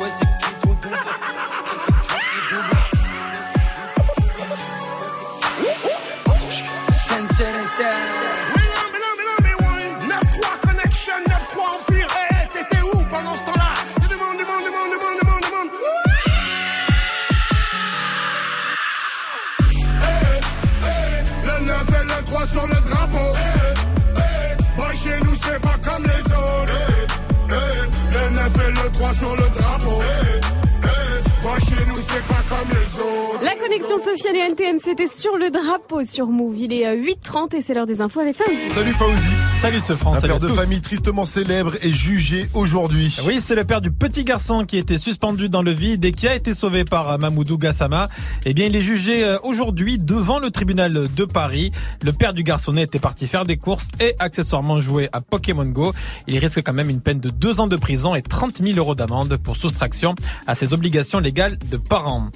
Ouais c'est qui tout double. Sensei Style. 9-3 Connection, 9-3 Empire. Eh, t'étais où pendant ce temps-là Demande, demande, demande, demande, demande, demande. Eh, eh, Le 9 et le 3 sur le drapeau. Eh, Boy, chez nous, c'est pas comme les autres. Le 9 et le 3 sur le drapeau. Connexion Sofiane et NTM, c'était sur le drapeau sur Move. Il est euh, 8h30 et c'est l'heure des infos avec Fauzi. Salut Fauzi. Salut ce Un France, salut père à de tous. famille tristement célèbre est jugé aujourd'hui. Oui, c'est le père du petit garçon qui était suspendu dans le vide et qui a été sauvé par euh, Mamoudou Gassama. Eh bien, il est jugé euh, aujourd'hui devant le tribunal de Paris. Le père du garçonnet était parti faire des courses et accessoirement jouer à Pokémon Go. Il risque quand même une peine de deux ans de prison et 30 000 euros d'amende pour soustraction à ses obligations légales de parents.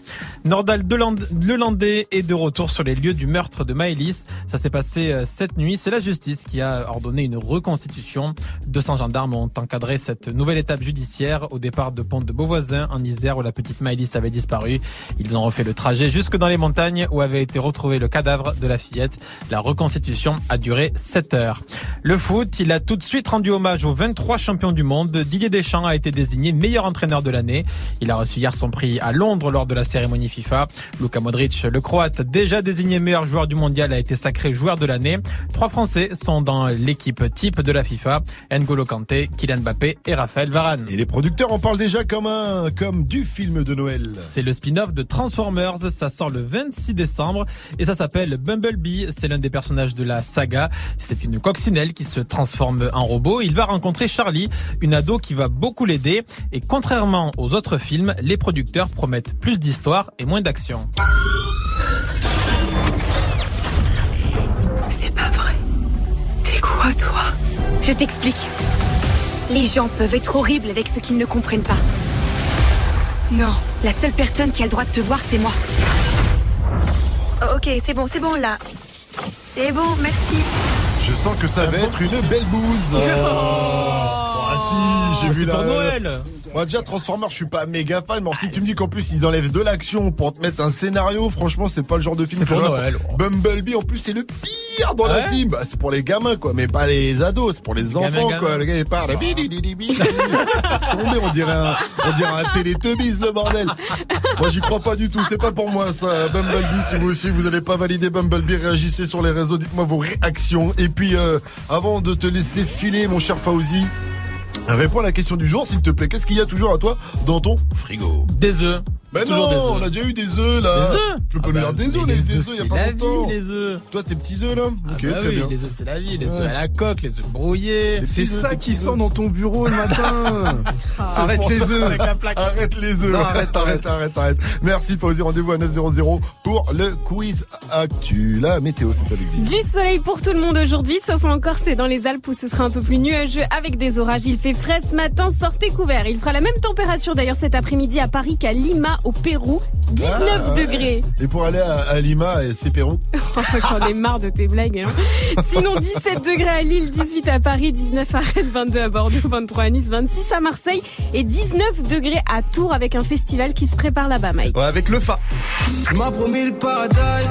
Nordal Deland- Lelandais est de retour sur les lieux du meurtre de Maëlys. Ça s'est passé euh, cette nuit. C'est la justice qui a ordonné une reconstitution. 200 gendarmes ont encadré cette nouvelle étape judiciaire au départ de Pont de Beauvoisin en Isère où la petite Maëlys avait disparu. Ils ont refait le trajet jusque dans les montagnes où avait été retrouvé le cadavre de la fillette. La reconstitution a duré 7 heures. Le foot, il a tout de suite rendu hommage aux 23 champions du monde. Didier Deschamps a été désigné meilleur entraîneur de l'année. Il a reçu hier son prix à Londres lors de la cérémonie FIFA. Modric, le Croate, déjà désigné meilleur joueur du mondial, a été sacré joueur de l'année. Trois Français sont dans l'équipe type de la FIFA. N'Golo Kanté, Kylian Mbappé et Raphaël Varane. Et les producteurs en parlent déjà comme un, comme du film de Noël. C'est le spin-off de Transformers, ça sort le 26 décembre et ça s'appelle Bumblebee, c'est l'un des personnages de la saga. C'est une coccinelle qui se transforme en robot. Il va rencontrer Charlie, une ado qui va beaucoup l'aider et contrairement aux autres films, les producteurs promettent plus d'histoire et moins d'action. C'est pas vrai. T'es quoi, toi? Je t'explique. Les gens peuvent être horribles avec ce qu'ils ne comprennent pas. Non, la seule personne qui a le droit de te voir, c'est moi. Ok, c'est bon, c'est bon là. C'est bon, merci. Je sens que ça va être une belle bouse. Ah si, j'ai vu la... pour Noël. Moi déjà Transformers, je suis pas méga fan, mais alors, si tu me dis qu'en plus ils enlèvent de l'action pour te mettre un scénario, franchement c'est pas le genre de film que pour Noël. Bumblebee en plus c'est le pire dans la team. Bah, c'est pour les gamins quoi, mais pas les ados, c'est pour les, enfants gamins, quoi. gamins. Le gars il parle, tomber, on dirait un, on dirait un Teletubbies le bordel. Moi j'y crois pas du tout, c'est pas pour moi ça. Bumblebee, si vous aussi vous n'allez pas valider Bumblebee, réagissez sur les réseaux, dites-moi vos réactions. Et puis euh, avant de te laisser filer mon cher Fauzi. Réponds à la question du jour, s'il te plaît. Qu'est-ce qu'il y a toujours à toi dans ton frigo? Des œufs. Mais Toujours non, des on a déjà eu des œufs là. Des œufs Tu peux Ah nous bah, dire des œufs, des œufs, œufs, y a c'est pas la longtemps. vie, les œufs. Toi, tes petits œufs là Ok, Ah bah très oui, bien. les œufs c'est la vie, les Ouais. œufs à la coque, les œufs brouillés. C'est ça qui sent dans ton bureau le matin. C'est Arrête les œufs. Arrête les œufs. Arrête, arrête, arrête, arrête. Merci Fauzi, rendez-vous à 900 pour le quiz actu. La météo, c'est avec Vivi. Du soleil pour tout le monde aujourd'hui, sauf en Corse et dans les Alpes où ce sera un peu plus nuageux avec des orages. Il fait frais ce matin, sortez couverts. Il fera la même température d'ailleurs cet après-midi à Paris qu'à Lima au Pérou, 19 Ah, ouais. degrés. Et pour aller à, à Lima, et c'est Pérou J'en ai marre de tes blagues. hein. Sinon 17 degrés à Lille, 18 à Paris, 19 à Rennes, 22 à Bordeaux, 23 à Nice, 26 à Marseille et 19 degrés à Tours avec un festival qui se prépare là-bas, Mike. Ouais, avec le fa. Tu m'as promis le paradise.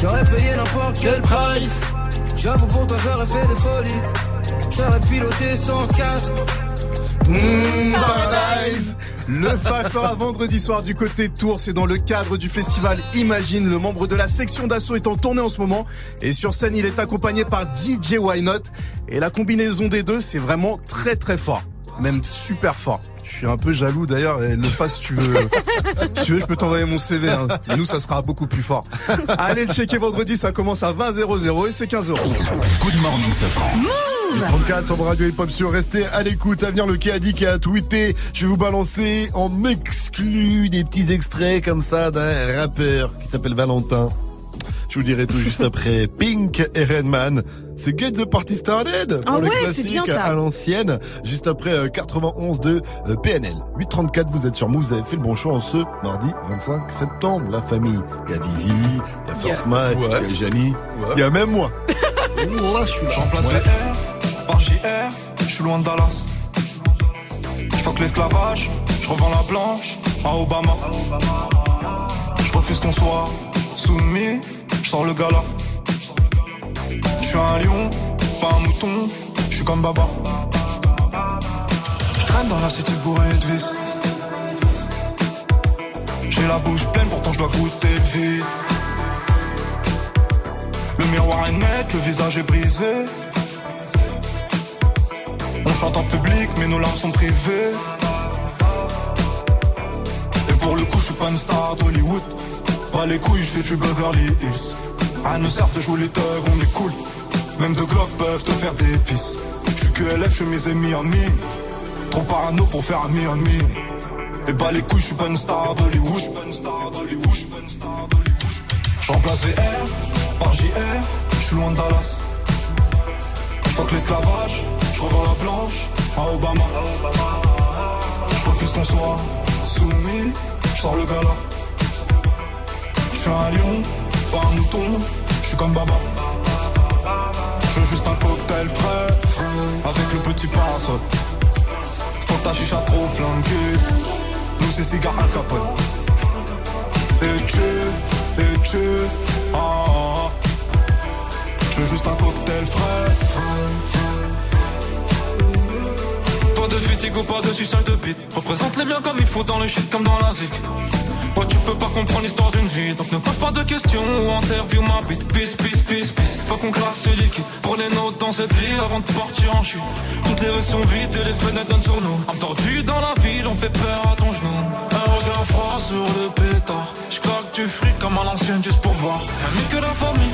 J'aurais payé n'importe quel price. J'avoue pour toi, j'aurais fait des folies. J'aurais piloté sans casque. Le FA sera vendredi soir du côté Tours. C'est dans le cadre du festival Imagine. Le membre de la section d'assaut est en tournée en ce moment. Et sur scène, il est accompagné par DJ Why Not. Et la combinaison des deux, c'est vraiment très très fort. Même super fort. Je suis un peu jaloux d'ailleurs. Et le FA, si tu veux, si tu veux, je peux t'envoyer mon CV. hein. Et nous, ça sera beaucoup plus fort. Allez le checker vendredi. Ça commence à 20 00 et c'est 15 euros. Good morning, Safran. Le 34 sur Radio Hip Hop sur restez à l'écoute. À venir le qui a dit qui a tweeté. Je vais vous balancer en exclu des petits extraits comme ça d'un rappeur qui s'appelle Valentin. Je vous dirai tout juste après Pink et Redman. C'est Get the Party Started Ah pour le ouais, c'est classique à l'ancienne, juste après euh, 91 de euh, PNL. 834, vous êtes sur Move, vous avez fait le bon choix en ce mardi 25 septembre. La famille, il y a Vivi, il y a First Mike, il y a Jani, il y a même moi. Là, je suis là. J'emplace Ouais. VR par JR, je suis loin de Dallas. Je fuck l'esclavage, je revends la blanche à Obama. Je refuse qu'on soit soumis, je sors le gala. Je suis un lion, pas un mouton, je suis comme Baba. Je traîne dans la cité bourrée de vis. J'ai la bouche pleine, pourtant je dois goûter le vide. Le miroir est net, le visage est brisé. On chante en public, mais nos larmes sont privées. Et pour le coup, je suis pas une star d'Hollywood. Pas les couilles, je fais du Beverly Hills. À nous sert de jouer les thugs, on est cool. Même deux glocks peuvent te faire des pisses. Je suis que LF, chemise et mi en mi. Trop parano pour faire un mi en mi. Et bah les couilles, je suis pas une star d'Hollywood. J'emplace VR par JR, je suis loin de Dallas. Je fuck l'esclavage, je revends la blanche à Obama. Je refuse qu'on soit soumis, je sors le gala. Je suis un lion, un mouton, je suis comme Baba. Je veux juste un cocktail frais, avec le petit parasol. Faut que ta chicha trop flanquée, nous c'est cigare Al Capone. Et tu, et tu, ah, ah, ah. Je veux juste un cocktail frais. Pas de fatigue pas de suçage de bite. Représente les miens comme il faut dans le shit comme dans la zik. Ouais, tu peux pas comprendre l'histoire d'une vie. Donc ne pose pas de questions ou interview ma bite. Peace, peace, peace, peace. Faut qu'on claque ce liquide. Les nôtres dans cette vie avant de partir en chute. Toutes les rues sont vides et les fenêtres donnent sur nous. Entendu dans la ville, on fait peur à ton genou. Un regard froid sur le pétard. J'claque du fric comme à l'ancienne juste pour voir. Ami que la famille,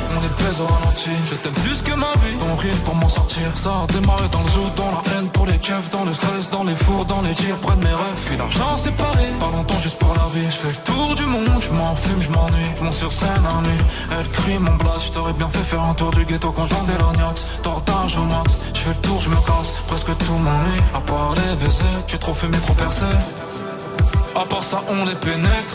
Je t'aime plus que ma vie. Ton rire pour m'en sortir. Ça a démarré dans le zoo, dans la haine pour les keufs, dans le stress, dans les fours, dans les tirs, près de mes rêves. Puis l'argent séparé. Pas longtemps juste pour la vie. Je fais le tour du monde, je m'en fume, je m'ennuie. Je monte sur scène à nuit. Elle crie mon blast. Je t'aurais bien fait faire un tour du ghetto je vendais l'agnax. Tortage au max. Je fais le tour, je me casse. Presque tout m'ennuie. À part les baisers, tu es trop fumé, trop percé. À part ça, on les pénètre.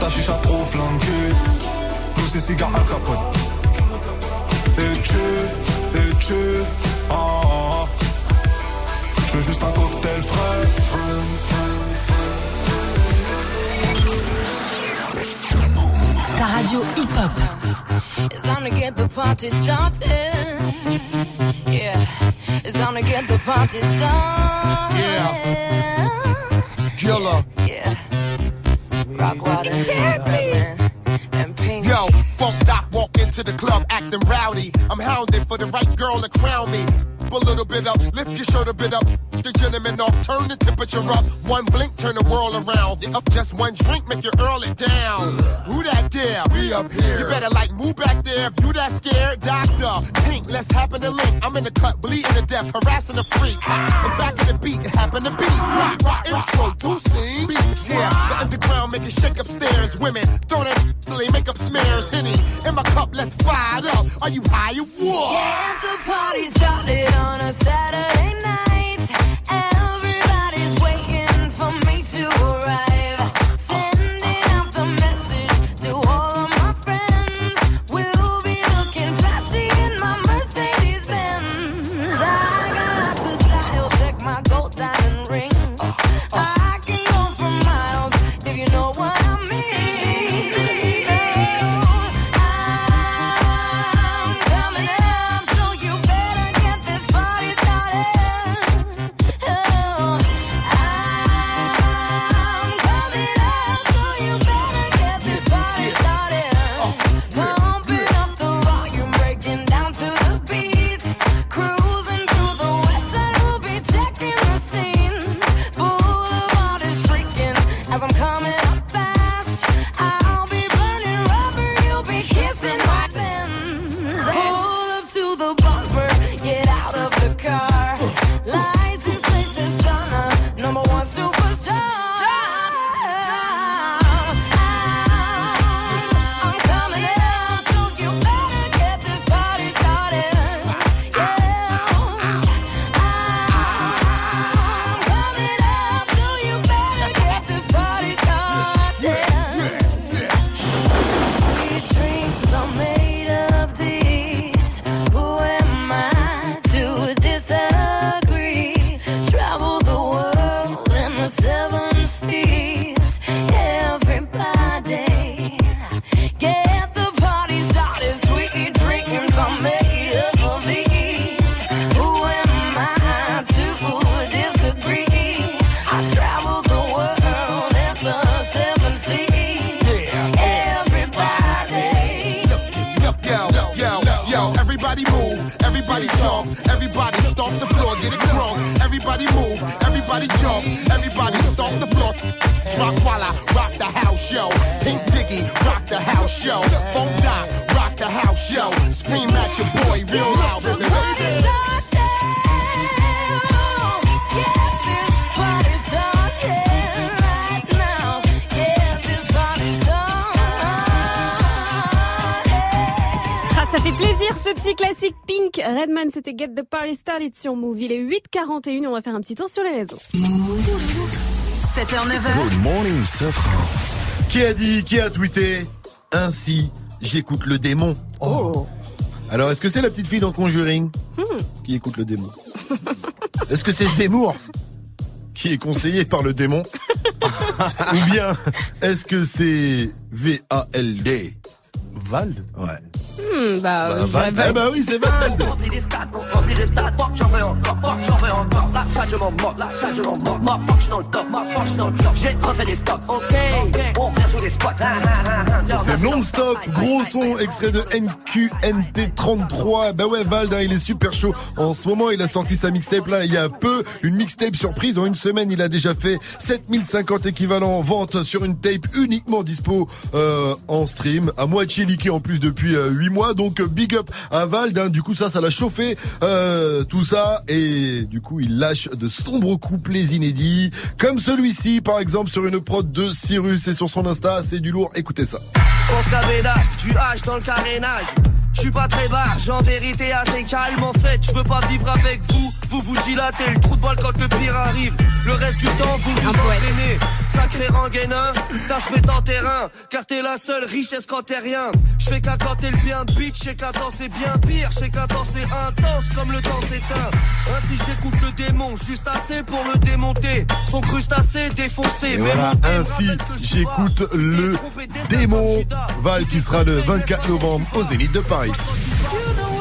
Ta chicha trop flanquée, nous c'est cigare Al Capone. Et tu, et tu, ah, ah, ah. Je veux juste un cocktail frais. Ta radio hip-hop. It's time to get the party started. Yeah, it's time to get the party started. Yeah. Killer. Yeah. Rock water. And pink. Yo, Funk Doc walk into the club acting rowdy. I'm hounded for the right girl to crown me. A little bit up, lift your shirt a bit up. The gentleman off, turn the temperature up. One blink, turn the world around. Up just one drink, make you earl it down. Who that there? We up here. You better like move back there if you that scared. Doctor, pink, let's happen to link. I'm in the cut, bleeding to death, harassing the freak. And back in the beat, happen to be. Rock, rock, introducing. Beat, yeah, the underground make it shake upstairs. Women, throw that till they make up smears. Henny, in my cup, let's fire it up. Are you high or what? Get the party started on a Saturday night. Everybody move, everybody jump, everybody stomp the floor. Rock Walla, rock the house, yo. Pink Diggy, rock the house, yo. Funk Doc, rock the house, yo. Scream at your boy real loud, baby. Ce petit classique Pink. Redman, c'était Get the Party Started sur Move. Il est 8h41, on va faire un petit tour sur les réseaux. 7h, 9h. Good morning, Safran. Qui a dit, qui a tweeté Ainsi, j'écoute le démon. Oh. Alors, est-ce que c'est la petite fille dans Conjuring Hmm. qui écoute le démon? Est-ce que c'est Zemmour qui est conseillé par le démon? Ou bien, est-ce que c'est V-A-L-D Vald. Ouais. Hmm, bah, Bah, Vald. Eh bah oui, c'est Vald. Remplis les stades, remplis les stades, fuck j'en veux encore, fuck j'en veux encore, là ça je m'en moque, là ça je m'en moque, moi fuck j'suis dans le top, moi fuck j'suis dans le top, j'ai refait des stocks, ok, on revient sous les spots, C'est non-stop, gros son, extrait de NQNT33. Bah ouais, Vald, hein, il est super chaud. En ce moment, il a sorti sa mixtape là, il y a peu. Une mixtape surprise. En une semaine, il a déjà fait 7050 équivalents en vente sur une tape uniquement dispo euh, en stream. À moitié en plus depuis euh, 8 mois. Donc, euh, big up à Vald. hein. Du coup, ça, ça l'a chauffé. euh, tout ça. Et du coup, il lâche de sombres couplets inédits. Comme celui-ci, par exemple, sur une prod de Cyrus et sur son Insta. C'est du lourd. Écoutez ça. Je pense qu'à Bédaf, du H dans le carénage. Je suis pas très barge, en vérité assez calme en fait. Je veux pas vivre avec vous, vous vous dilatez le trou de balle quand le pire arrive. Le reste du temps, vous vous entraînez. Sacré rengainin, t'as se mettre en terrain. Car t'es la seule richesse quand t'es rien. Je fais qu'à quand t'es le bien bitch, je sais qu'à temps c'est bien pire. Je sais qu'à temps c'est intense comme le temps s'éteint. Ainsi j'écoute le démon, juste assez pour le démonter. Son crustacé défoncé. Et mais voilà, ainsi j'écoute le démon Val qui sera le 24 novembre au Zénith de Paris. Le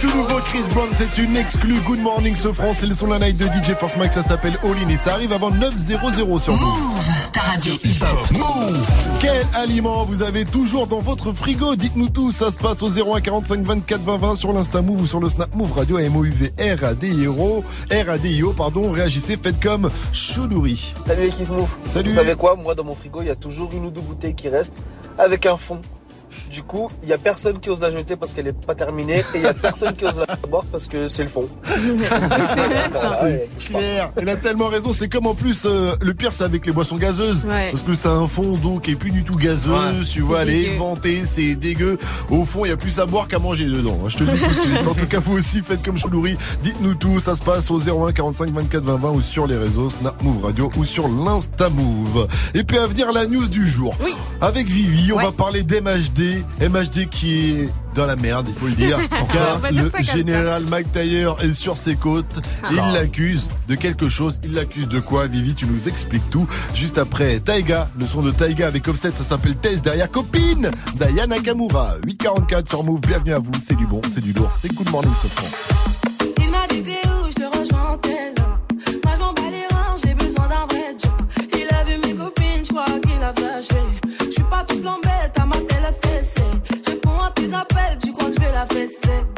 tout nouveau Chris Brown, c'est une exclue Good Morning ce France, c'est le son de la night de DJ Force Mike, ça s'appelle All In et ça arrive avant 9.00 sur Move. Ta radio hip-hop. Move Quel aliment vous avez toujours dans votre frigo? Dites-nous tout, ça se passe au 01 45 24 20 20 sur l'Insta Move ou sur le Snap Move Radio M-O-U-V R-A-D-I-O R-A-D-I-O, pardon, réagissez, faites comme Choudouri. Salut l'équipe Move. Salut. Vous savez quoi? Moi, dans mon frigo, il y a toujours une ou deux bouteilles qui restent avec un fond. Du coup, il y a personne qui ose la jeter parce qu'elle est pas terminée et il y a personne qui ose la boire parce que c'est le fond. C'est clair. Elle a tellement raison. C'est comme en plus, euh, le pire, c'est avec les boissons gazeuses. Ouais. Parce que c'est un fond d'eau qui est plus du tout gazeux. Ouais. Tu vois, C'est elle est dégueu. inventée, c'est dégueu. Au fond, il y a plus à boire qu'à manger dedans. hein. Je te le dis tout de suite. En tout cas, vous aussi, faites comme Choulouri. Dites-nous tout. Ça se passe au 01 45 24 20 20 ou sur les réseaux Snap Move Radio ou sur l'Insta Move. Et puis à venir, la news du jour. Avec Vivi, on va parler d'MHD. MHD qui est dans la merde, il faut le dire. Car le général Mike Taylor est sur ses côtes. Ah. Il l'accuse de quelque chose. Il l'accuse de quoi, Vivi? Tu nous expliques tout. Juste après Taiga, le son de Taiga avec Offset, ça s'appelle Test derrière copine. Diana Nakamura, 844 sur Move. Bienvenue à vous. C'est du bon, c'est du lourd. C'est Good Morning Sofran. Il m'a dit t'es où, je te rejoins en tel Moi je m'en bats les reins, j'ai besoin d'un vrai job. Il a vu mes copines, je crois qu'il a flashé. Appels, tu crois que je vais la fesser?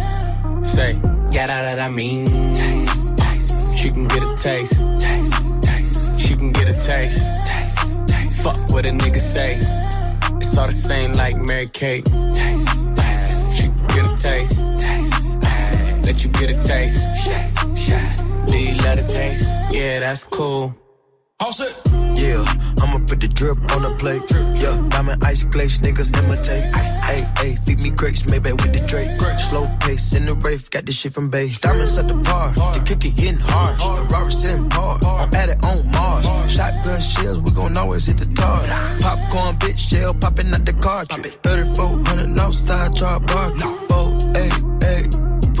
Say, yeah, that, that I mean. Taste, taste. She can get a taste. taste, taste. She can get a taste. taste, taste. Fuck what a nigga say. It's all the same like Mary Kate. Taste, taste. She can get a taste. taste, taste. Let you get a taste. Yes, yes. Do you let it taste? Yeah, that's cool. All set. Yeah, I'ma put the drip on the plate. Yeah, diamond ice glaze, niggas imitate. Hey, feed me grapes, maybe with the Drake. Slow pace in the rave, got this shit from base. Diamonds at the bar, the cookie hitting hard. The Robert sitting par, I'm at it on Mars. Shotgun shells, we gon' always hit the tar. Popcorn, bitch, shell popping out the cartridge. 3400 outside, char bar. Four, eight,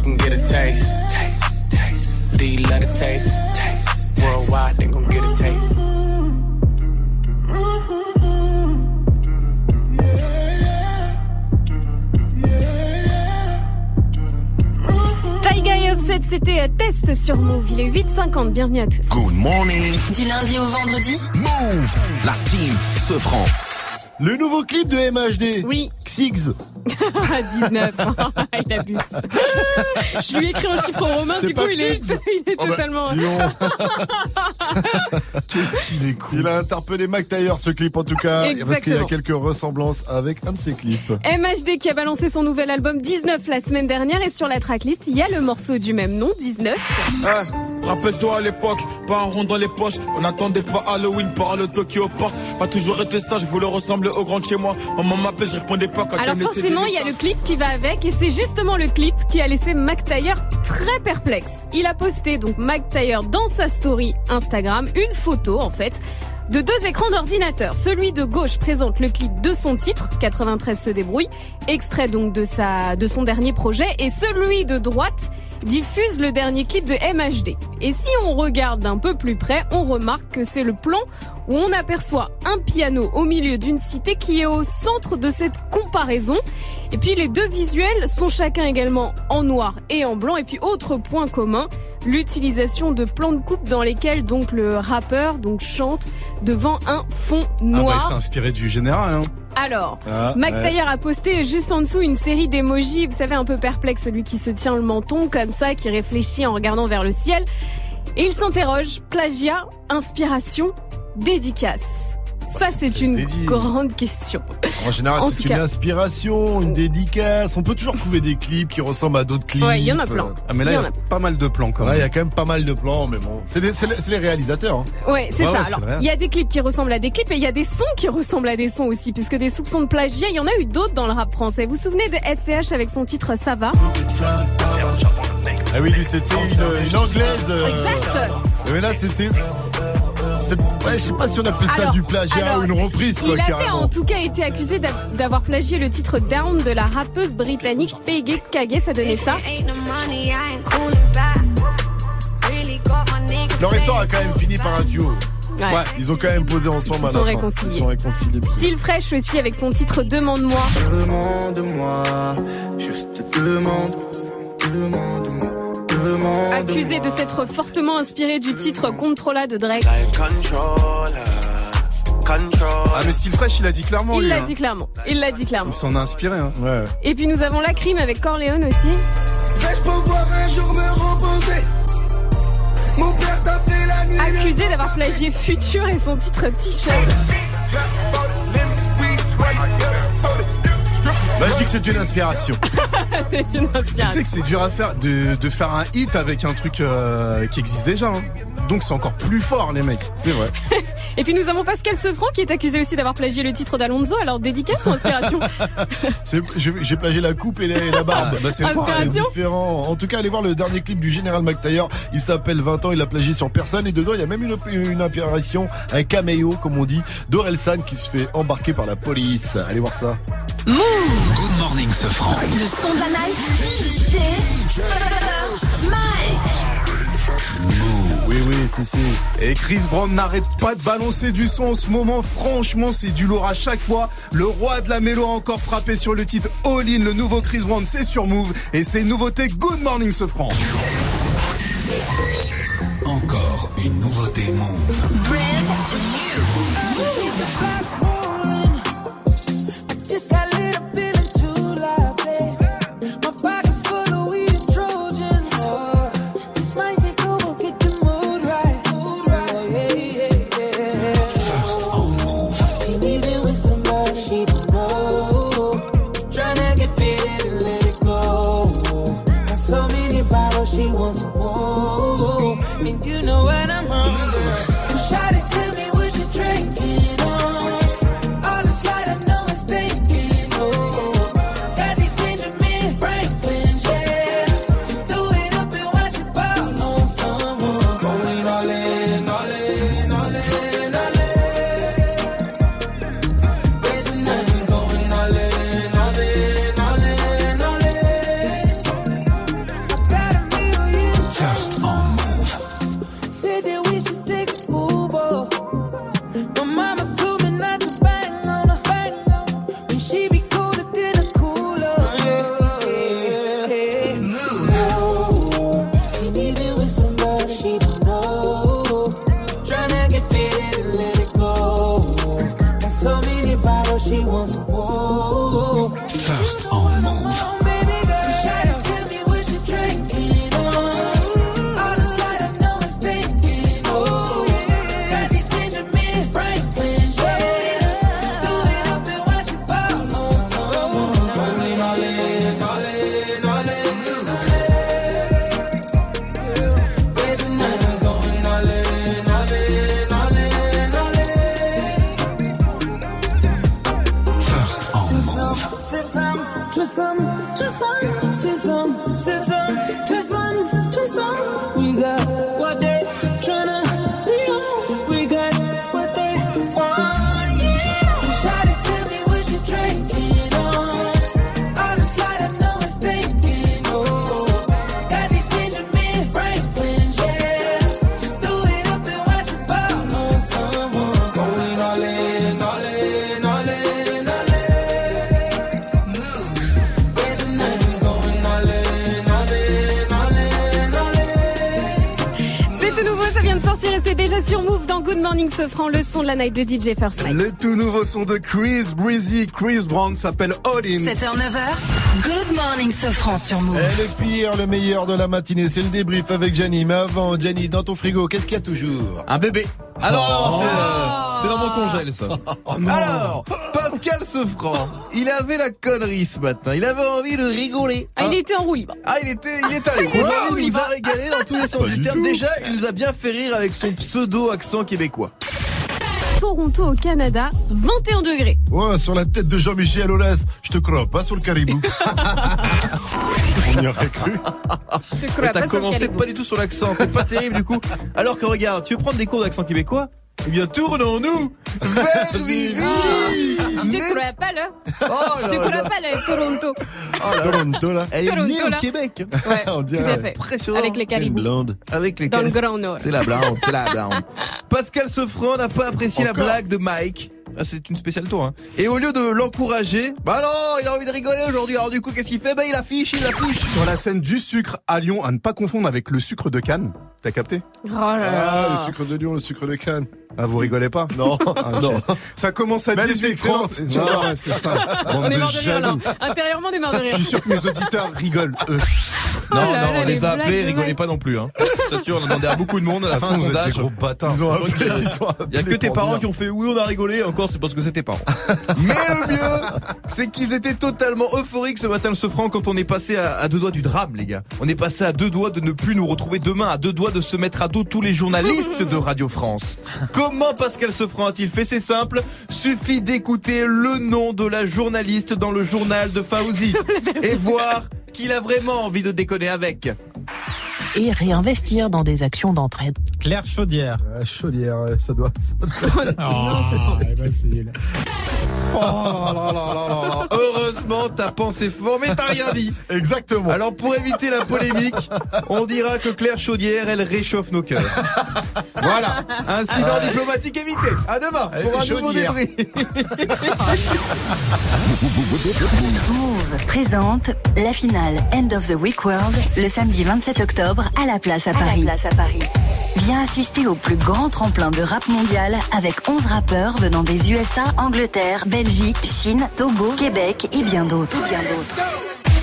Taste. She can get a taste. taste. taste. Do you love the taste? taste. Worldwide, they gon' get a taste. Taiga et Offset, c'était Test sur Move. Il est 8h50. Bienvenue à tous. Good morning. Du lundi au vendredi Move. La team se prend. Le nouveau clip de MHD. Oui. Xiggs. 19. il abuse. Je lui ai écrit un chiffre romain, du coup, il est, il est Oh bah, totalement. Qu'est-ce qu'il est cool. Il a interpellé Mac Taylor ce clip en tout cas. Parce qu'il y a quelques ressemblances avec un de ses clips. MHD qui a balancé son nouvel album 19 la semaine dernière et sur la tracklist il y a le morceau du même nom 19. Rappelle-toi à l'époque, pas un rond dans les poches. On n'attendait pas Halloween par le Tokyo Park. Pas toujours été sage, je voulais ressembler au grand de chez moi. Maman m'appelait, je répondais pas quand Alors forcément, il y a le clip qui va avec et c'est justement le clip qui a laissé Mac Taylor très perplexe. Il a posté donc Mac Taylor dans sa story Instagram une photo en fait de deux écrans d'ordinateur. Celui de gauche présente le clip de son titre 93 se débrouille, extrait donc de sa de son dernier projet et celui de droite diffuse le dernier clip de MHD. Et si on regarde d'un peu plus près, on remarque que c'est le plan où on aperçoit un piano au milieu d'une cité qui est au centre de cette comparaison. Et puis les deux visuels sont chacun également en noir et en blanc. Et puis autre point commun, l'utilisation de plans de coupe dans lesquels donc le rappeur donc chante devant un fond Ah bah, il noir. s'est inspiré du général. Hein. Alors, Ah, Mac ouais. Taylor a posté juste en dessous une série d'émojis, vous savez, un peu perplexe, celui qui se tient le menton comme ça, qui réfléchit en regardant vers le ciel. Et il s'interroge, plagiat, inspiration, dédicace. Ça, c'est une dédié. grande question. En général, c'est une cas- inspiration, une dédicace. On peut toujours trouver des clips qui ressemblent à d'autres clips. Ouais, il y en a plein. Ah, mais là, Il y en a pas mal de plans quand Ouais, même. il y a quand même pas mal de plans, mais bon. C'est les, réalisateurs. hein. Ouais, c'est Ouais, ça. ouais, Alors, il y a des clips qui ressemblent à des clips et il y a des sons qui ressemblent à des sons aussi, puisque des soupçons de plagiat, il y en a eu d'autres dans le rap français. Vous vous souvenez de SCH avec son titre Ça va Ah oui, lui, c'était une, une anglaise. euh, Exact. Mais là, c'était. C'est- Ouais, je sais pas si on appelle ça Alors- du plagiat alors, ou une reprise, quoi, Il avait carrément. en tout cas été accusé d'a- d'avoir plagié le titre Down de la rappeuse britannique Feige Kage, ça donnait ça. Leur histoire a quand même fini par un duo. Ouais. Ils ont quand même posé ensemble Ils à se sont la fin. réconciliés. Ils se sont réconciliés. Style fraîche aussi avec son titre Demande-moi. Demande-moi, juste demande, demande-moi, demande. Accusé de s'être fortement inspiré du titre Controla de Drake. Ah, mais Style Fresh, il a dit clairement. Il l'a hein. dit clairement. Il l'a dit clairement. Il s'en a inspiré. Hein. Ouais. Et puis nous avons la crime avec Corleone aussi. Vais-je pouvoir un jour me reposer? Mon père t'a fait la nuit. Accusé d'avoir plagié Future et son titre T-shirt. Là, je dis que c'est une inspiration. c'est une Tu sais inspiration. que c'est dur à faire de, de faire un hit avec un truc euh, qui existe déjà. hein. Donc c'est encore plus fort, les mecs. C'est vrai. Et puis nous avons Pascal Sefranc qui est accusé aussi d'avoir plagié le titre d'Alonso. Alors dédicace ou inspiration J'ai plagié la coupe et la, et la barbe. Ah, bah, c'est Inspiration différent. En tout cas, allez voir le dernier clip du général McTayer. Il s'appelle 20 ans. Il a plagié sur personne. Et dedans, il y a même une, une apparition, un caméo, comme on dit, d'Orelsan qui se fait embarquer par la police. Allez voir ça. Move Good morning, ce franc. Le son de la night DJ Mike Oui, oui, c'est c'est. Et Chris Brown n'arrête pas de balancer du son en ce moment. Franchement, c'est du lourd à chaque fois. Le roi de la mélo a encore frappé sur le titre All In. Le nouveau Chris Brown, c'est sur Move. Et c'est une nouveauté Good Morning, ce franc. Encore une nouveauté Move. Just Le son de la night de DJ First Night. Le tout nouveau son de Chris Breezy, Chris Brown s'appelle All In. 7h, 9h, Good Morning Sofran sur Move. Et le pire, le meilleur de la matinée, c'est le débrief avec Gianni. Mais avant, Gianni, dans ton frigo, qu'est-ce qu'il y a toujours? Un bébé. Alors, Oh. C'est, dans mon congèle ça. Alors, Pascal Sefranc, il avait la connerie ce matin. Il avait envie de rigoler. Ah, il Hein était en roue libre. Ah, il était, il est allé. Il nous a régalé dans tous les sens du terme. Déjà, il nous a bien fait rire avec son pseudo accent québécois. Toronto au Canada, 21 degrés. Ouais, sur la tête de Jean-Michel Aulas. Je te crois pas sur le caribou. On y aurait cru. Je te crois t'as pas sur le commencé pas du tout sur l'accent, c'est pas terrible du coup. Alors que regarde, tu veux prendre des cours d'accent québécois Eh bien, tournons-nous vers Vivi Je te crois pas là. Oh Je te là crois là. pas là, Toronto. Oh là là. Toronto, là. Elle est Toronto, née au là. Québec. Ouais, On tout dirait à fait. Impressionnant. Avec les caribous. blonde. Avec les Dans le Grand Nord. C'est la blonde, c'est la blonde. Pascal Sefranc n'a pas apprécié Encore la blague de Mike. Ah, c'est une spéciale tour. Hein. Et au lieu de l'encourager, bah non, il a envie de rigoler aujourd'hui. Alors du coup, qu'est-ce qu'il fait? Bah il affiche, il affiche. Sur la scène du sucre à Lyon, à ne pas confondre avec le sucre de Cannes. T'as capté? Oh là Ah, là. le sucre de Lyon, le sucre de Cannes. Ah, vous rigolez pas? Non, Ah, non. Ça commence à Mais elle était 18 30 excellente. Non, ouais, c'est ça. Bande On est de mort de rire là. jaloux. Intérieurement, on est mort de Je rire. suis sûr que mes auditeurs rigolent, eux. Oh Non, là non, là, on les, les a appelés, rigolez pas non plus. Hein. T'assure, on a demandé à beaucoup de monde, à la sondage. des gros bâtards. Ils ont appelé, que- ils ont Il y a que appelé tes parents dire. qui ont fait oui, on a rigolé, encore c'est parce que c'est tes parents. Mais le mieux, c'est qu'ils étaient totalement euphoriques ce matin, le Sofran, quand on est passé à, à deux doigts du drame, les gars. On est passé à deux doigts de ne plus nous retrouver demain, à deux doigts de se mettre à dos tous les journalistes de Radio France. Comment Pascal Sofran a-t-il fait C'est simple, suffit d'écouter le nom de la journaliste dans le journal de Fauzi et voir qu'il a vraiment envie de déconner avec. Et réinvestir dans des actions d'entraide. Claire Chaudière. Ah, chaudière, ouais, ça doit. Oh. Heureusement, t'as pensé fort, mais t'as rien dit. Exactement. Alors, pour éviter la polémique, on dira que Claire Chaudière, elle réchauffe nos cœurs. Voilà. Incident diplomatique évité. À demain pour un nouveau débrief. Move présente la finale End of the Week World le samedi 27 octobre à la place à Paris. Viens assister au plus grand tremplin de rap mondial avec 11 rappeurs venant des USA, Angleterre, Belgique, Chine, Togo, Québec et bien d'autres. Bien d'autres.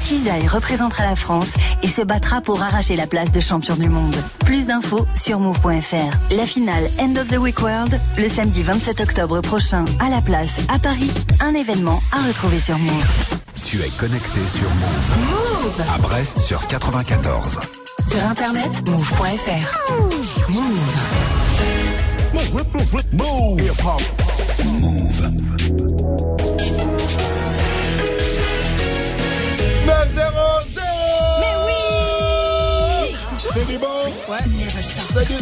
Cisaille représentera la France et se battra pour arracher la place de champion du monde. Plus d'infos sur move.fr. La finale End of the Week World le samedi 27 octobre prochain à la place à Paris. Un événement à retrouver sur Move. Tu es connecté sur Move. Move À Brest sur 94. Sur internet, move.fr. Move. Move. 9 0 Mais oui C'est du bon Ouais. C'est du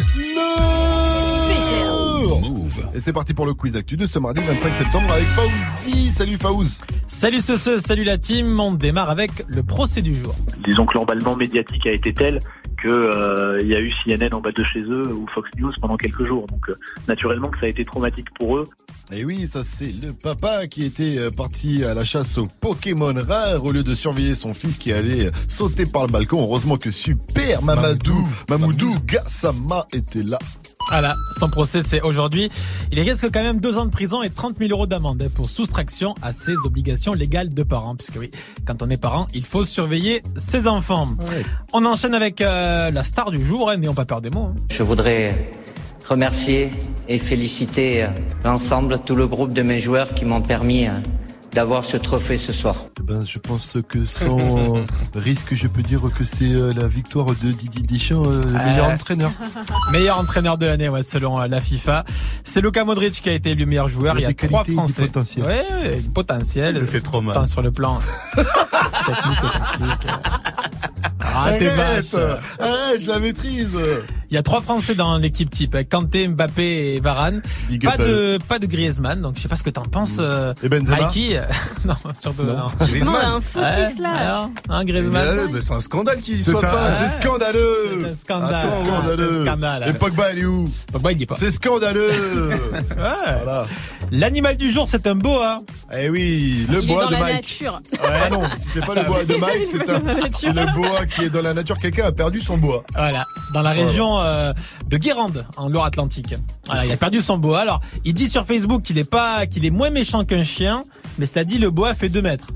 Move. Et c'est parti pour le quiz actu de ce mardi 25 septembre avec Fauzi. Salut Faouz. Salut ce, ce, salut la team. On démarre avec le procès du jour. disons que l'emballement médiatique a été tel que euh, il y a eu CNN en bas de chez eux ou Fox News pendant quelques jours. Donc euh, naturellement que ça a été traumatique pour eux. Et oui, ça c'est le papa qui était euh, parti à la chasse aux Pokémon rares au lieu de surveiller son fils qui allait sauter par le balcon. Heureusement que Super Mamadou, Mamoudou Gassama était là. Voilà, son procès c'est aujourd'hui. Il risque quand même deux ans de prison et 30 000 euros d'amende pour soustraction à ses obligations légales de parents. Puisque oui, quand on est parent, il faut surveiller ses enfants. On enchaîne avec euh, la star du jour, hein, n'ayons pas peur des mots. hein. Je voudrais remercier et féliciter l'ensemble, tout le groupe de mes joueurs qui m'ont permis euh, d'avoir ce trophée ce soir. ben, je pense que sans risque, je peux dire que c'est euh, la victoire de Didier Deschamps, euh, le meilleur Euh, entraîneur. Meilleur entraîneur de l'année, ouais, selon euh, la FIFA. C'est Luka Modric qui a été élu meilleur joueur. Il Il a y a des trois qualités, du Français. potentiel. Ouais, ouais, potentiel. Il le fait trop mal. Tant sur le plan technique et tactique. Ah, Arrête, arrête, je la maîtrise. Il y a trois Français dans l'équipe type. avec Kanté, Mbappé et Varane. Big Pas de, pas de Griezmann. Donc je sais pas ce que t'en penses. euh, Et Benzema Mikey non, surtout non. Non, Griezmann. un footix là. Alors, hein, Griezmann. Ouais, mais c'est un scandale qu'il soit un- pas. c'est scandaleux. C'est un scandale. Attends, un scandaleux. scandale. Et Pogba, il est où Pogba, il est pas. C'est scandaleux. Ouais. voilà. L'animal du jour, c'est un boa. Eh oui, le Il est bois dans de la Mike. nature. Ah non, si c'est pas le bois de Mike, c'est est un, le bois qui est dans la nature. Quelqu'un a perdu son bois. Voilà, dans la région euh, de Guérande, en Loire-Atlantique. Voilà, il a perdu son boa. Alors, il dit sur Facebook qu'il est pas, qu'il est moins méchant qu'un chien, mais cela dit, le boa fait 2 mètres.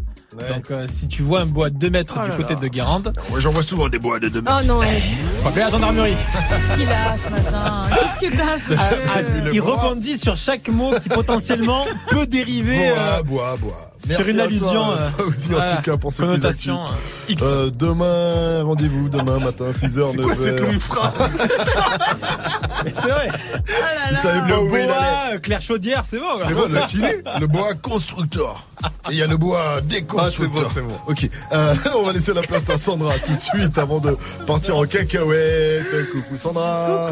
Donc, euh, si tu vois un boa de 2 mètres Oh du côté là. de Guérande, Moi, j'en vois souvent des bois de deux Oh non, ouais. faut appeler la gendarmerie. Qu'est-ce qu'il a ce matin Qu'est-ce que t'as ce Ah, ah, il rebondit sur chaque mot qui potentiellement peut dériver euh, Bois, bois, bois. sur Merci une à allusion. toi, euh, en tout cas, pour ce connotation euh, X. Euh, demain, rendez-vous demain matin, 6h, C'est 9h. quoi cette longue phrase c'est vrai. Ah là là. Le boa, Claire Chaudière, c'est bon. C'est bon, le kiné Le bois constructeur. Et il y a le bois déconstructeur. Ah, c'est bon, c'est bon. Ok, euh, on va laisser la place à Sandra tout de suite avant de partir en cacahuète. Coucou Sandra.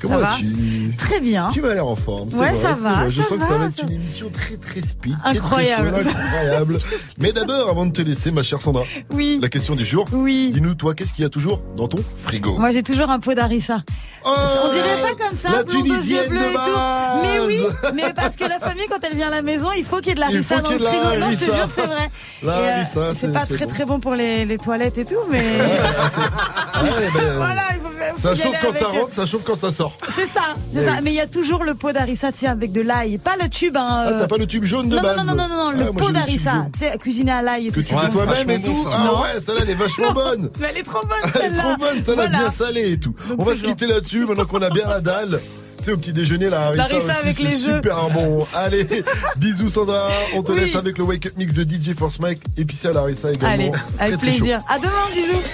Comment Ça va vas-tu Très bien. Tu m'as l'air en forme. Ouais, vrai, ça va, vrai. Je ça sens que ça va, être ça- une émission très très speed. très Incroyable. Mais d'abord, avant de te laisser, ma chère Sandra, Oui. la question du jour. Oui. Dis-nous, toi, qu'est-ce qu'il y a toujours dans ton frigo? Moi j'ai toujours un pot d'harissa. Oh, On dirait pas comme ça, la Tunisienne bleus de base. Mais oui, mais parce que la famille quand elle vient à la maison, il faut qu'il y ait de l'harissa dans le frigo. Non, je te jure, c'est vrai. Euh, c'est- pas très bon. très bon pour les, les toilettes et tout, mais Ouais, ben, voilà, il faut, faut Ça y chauffe quand ça rentre, ça chauffe quand ça sort. C'est ça, c'est Mais ça. il y a toujours le pot d'harissa, tu sais, avec de l'ail, pas le tube. Hein, Ah, euh, t'as pas le tube jaune de non, base non, non, non, non, non, Ah, le moi, pot d'harissa, tu sais, cuisiner à l'ail et Que tout. tu fais toi-même et tout. Ah Non. ouais, celle-là, elle est vachement bonne. Mais elle est trop bonne, Elle est celle-là. trop bonne, celle-là, Voilà. bien salée et tout. On va se quitter là-dessus maintenant qu'on a bien la dalle. Tu sais, au petit déjeuner, la harissa aussi, avec les œufs. super bon. Allez, bisous Sandra. On te Oui. laisse avec le Wake Up Mix de DJ Force Mike. Et puis c'est à la harissa également. Allez, avec très plaisir. À demain, bisous.